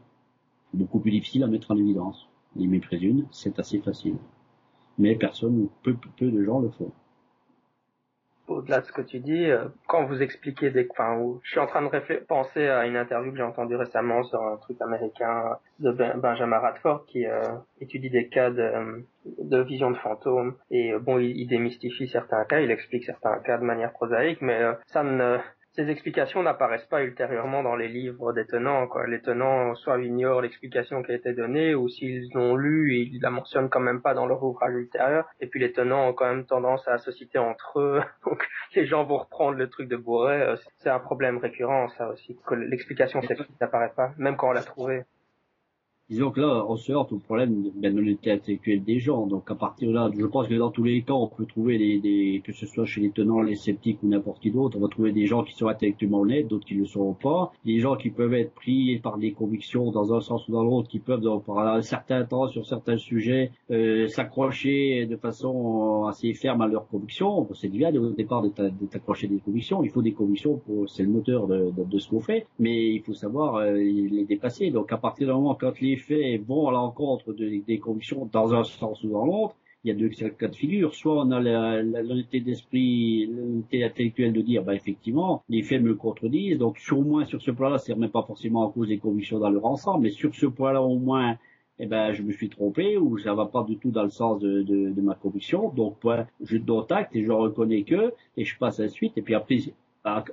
beaucoup plus difficile à mettre en évidence. Les méprises c'est assez facile. Mais personne ou peu, peu de gens le font au-delà de ce que tu dis, euh, quand vous expliquez des, enfin, je suis en train de penser à une interview que j'ai entendue récemment sur un truc américain de ben, Benjamin Radford qui euh, étudie des cas de, de vision de fantômes. Et euh, bon, il, il, démystifie certains cas, il explique certains cas de manière prosaïque, mais ça ne ces explications n'apparaissent pas ultérieurement dans les livres des tenants. Quoi. Les tenants soit ignorent l'explication qui a été donnée, ou s'ils l'ont lu, ils la mentionnent quand même pas dans leur ouvrage ultérieur. Et puis les tenants ont quand même tendance à se citer entre eux. Donc les gens vont reprendre le truc de Bourret. C'est un problème récurrent, ça aussi, que l'explication n'apparaît pas, même quand on l'a trouvée disons que là, on se heurte au problème de l'honnêteté intellectuelle des gens. Donc à partir de là, je pense que dans tous les cas, on peut trouver des, des que ce soit chez les tenants, les sceptiques ou n'importe qui d'autre, on va trouver des gens qui sont intellectuellement honnêtes, d'autres qui ne le sont pas, des gens qui peuvent être pris par des convictions dans un sens ou dans l'autre, qui peuvent pendant un certain temps sur certains sujets euh, s'accrocher de façon assez ferme à leurs convictions. C'est bien au départ de t'accrocher des convictions. Il faut des convictions pour c'est le moteur de, de, de ce qu'on fait, mais il faut savoir euh, les dépasser. Donc à partir du moment quand les faits vont à l'encontre des convictions dans un sens ou dans l'autre, il y a deux cas de figure. Soit on a l'honnêteté d'esprit, l'honnêteté intellectuelle de dire, bah effectivement, les faits me le contredisent. Donc au moins sur ce point-là, c'est même pas forcément à cause des convictions dans leur ensemble, mais sur ce point-là au moins, eh ben je me suis trompé ou ça va pas du tout dans le sens de, de, de ma conviction. Donc je donne acte et je reconnais que et je passe à la suite. Et puis après par,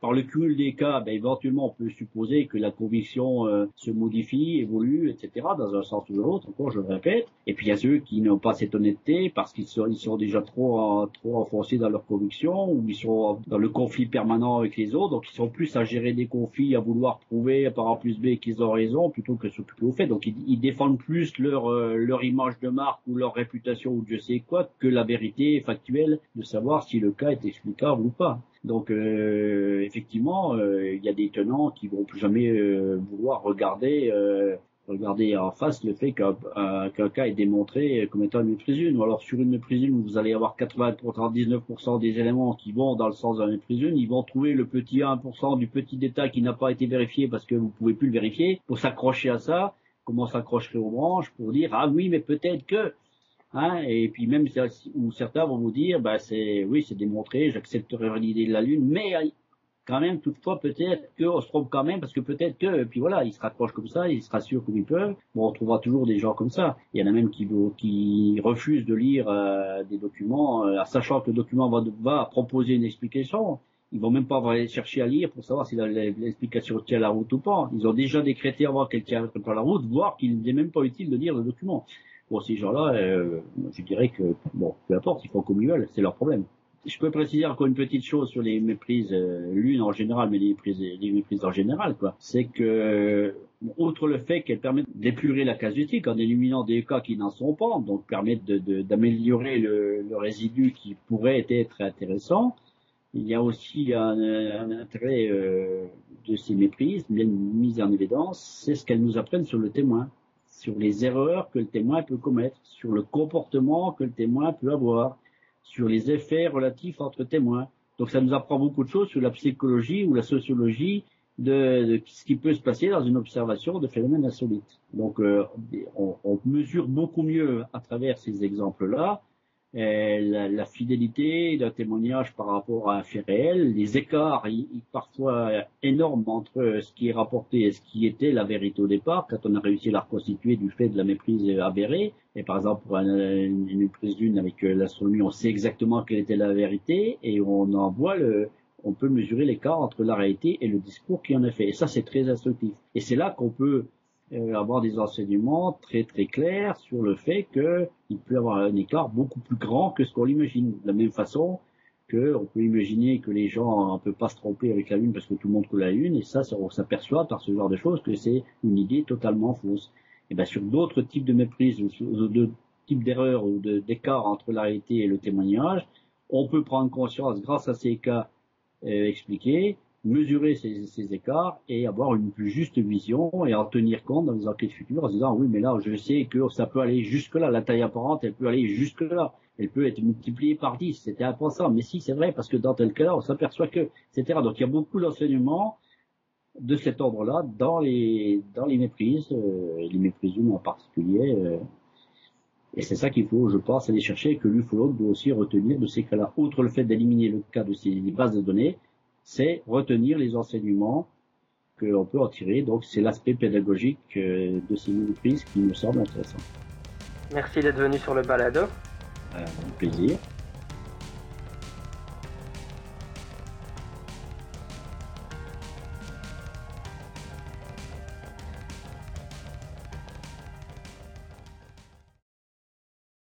par, le cumul des cas, ben, éventuellement, on peut supposer que la conviction euh, se modifie, évolue, etc., dans un sens ou dans l'autre, encore, je le répète. Et puis, il y a ceux qui n'ont pas cette honnêteté parce qu'ils sont, ils sont déjà trop, trop enfoncés dans leur conviction ou ils sont dans le conflit permanent avec les autres, donc ils sont plus à gérer des conflits, à vouloir prouver par A plus B qu'ils ont raison plutôt que s'occuper au fait. Donc, ils, défendent plus leur, euh, leur image de marque ou leur réputation ou je sais quoi que la vérité factuelle de savoir si le cas est explicable ou pas. Donc euh, effectivement, euh, il y a des tenants qui vont plus jamais euh, vouloir regarder regarder en face le fait qu'un cas est démontré comme étant une méprise. Ou alors sur une méprise une, vous allez avoir 99% des éléments qui vont dans le sens d'un méprise une. Ils vont trouver le petit 1% du petit détail qui n'a pas été vérifié parce que vous pouvez plus le vérifier. Pour s'accrocher à ça, comment s'accrocherait aux branches pour dire ah oui mais peut-être que Hein, et puis même où certains vont vous dire, bah c'est oui c'est démontré, j'accepterai l'idée de la Lune, mais quand même toutefois peut-être qu'on se trompe quand même parce que peut-être que puis voilà ils se raccrochent comme ça, ils se rassurent comme ils peuvent. Bon on trouvera toujours des gens comme ça. Il y en a même qui refusent de lire euh, des documents, euh, sachant que le document va, proposer une explication. Ils vont même pas aller chercher à lire pour savoir si l'explication tient la route ou pas. Ils ont déjà décrété avant qu'elle tient la route, voire qu'il n'est même pas utile de lire le document. Bon, ces gens-là, euh, je dirais que, bon, peu importe, ils font comme ils veulent, c'est leur problème. Je peux préciser encore une petite chose sur les méprises, euh, l'une en général, mais les méprises, en général, quoi. C'est que, outre le fait qu'elles permettent d'épurer la casuistique en éliminant des cas qui n'en sont pas, donc permettent d'améliorer le, résidu qui pourrait être intéressant, il y a aussi un, intérêt euh, de ces méprises, bien mise en évidence, c'est ce qu'elles nous apprennent sur le témoin sur les erreurs que le témoin peut commettre, sur le comportement que le témoin peut avoir, sur les effets relatifs entre témoins. Donc ça nous apprend beaucoup de choses sur la psychologie ou la sociologie de, ce qui peut se passer dans une observation de phénomènes insolites. Donc euh, on, mesure beaucoup mieux à travers ces exemples-là la, la, fidélité d'un témoignage par rapport à un fait réel, les écarts parfois énormes entre ce qui est rapporté et ce qui était la vérité au départ, quand on a réussi à la reconstituer du fait de la méprise avérée. Et par exemple, pour une, méprise d'une avec euh, l'astronomie, on sait exactement quelle était la vérité et on en voit le, on peut mesurer l'écart entre la réalité et le discours qui en est fait. Et ça, c'est très instructif. Et c'est là qu'on peut euh, avoir des enseignements très très clairs sur le fait qu'il peut y avoir un écart beaucoup plus grand que ce qu'on l'imagine. De la même façon, que on peut imaginer que les gens ne peuvent pas se tromper avec la Lune parce que tout le monde coule la Lune, et ça, on s'aperçoit par ce genre de choses que c'est une idée totalement fausse. Et bien sur d'autres types de méprises, ou de types d'erreurs ou d'écarts entre la réalité et le témoignage, on peut prendre conscience grâce à ces cas euh, expliqués, mesurer ces, écarts et avoir une plus juste vision et en tenir compte dans les enquêtes futures en se disant oui mais là je sais que ça peut aller jusque là, la taille apparente elle peut aller jusque là elle peut être multipliée par 10, c'était impensable. Mais si, c'est vrai, parce que dans tel cas, on s'aperçoit que, etc. Donc il y a beaucoup d'enseignements de cet ordre-là dans les dans les méprises, euh, les méprises en particulier. Euh, et c'est ça qu'il faut, je pense, aller chercher, que l'ufologue doit aussi retenir de ces cas-là. Outre le fait d'éliminer le cas de ces bases de données, c'est retenir les enseignements qu'on peut en tirer. Donc c'est l'aspect pédagogique euh, de ces méprises qui me semble intéressant. Merci d'être venu sur le balado. Un plaisir.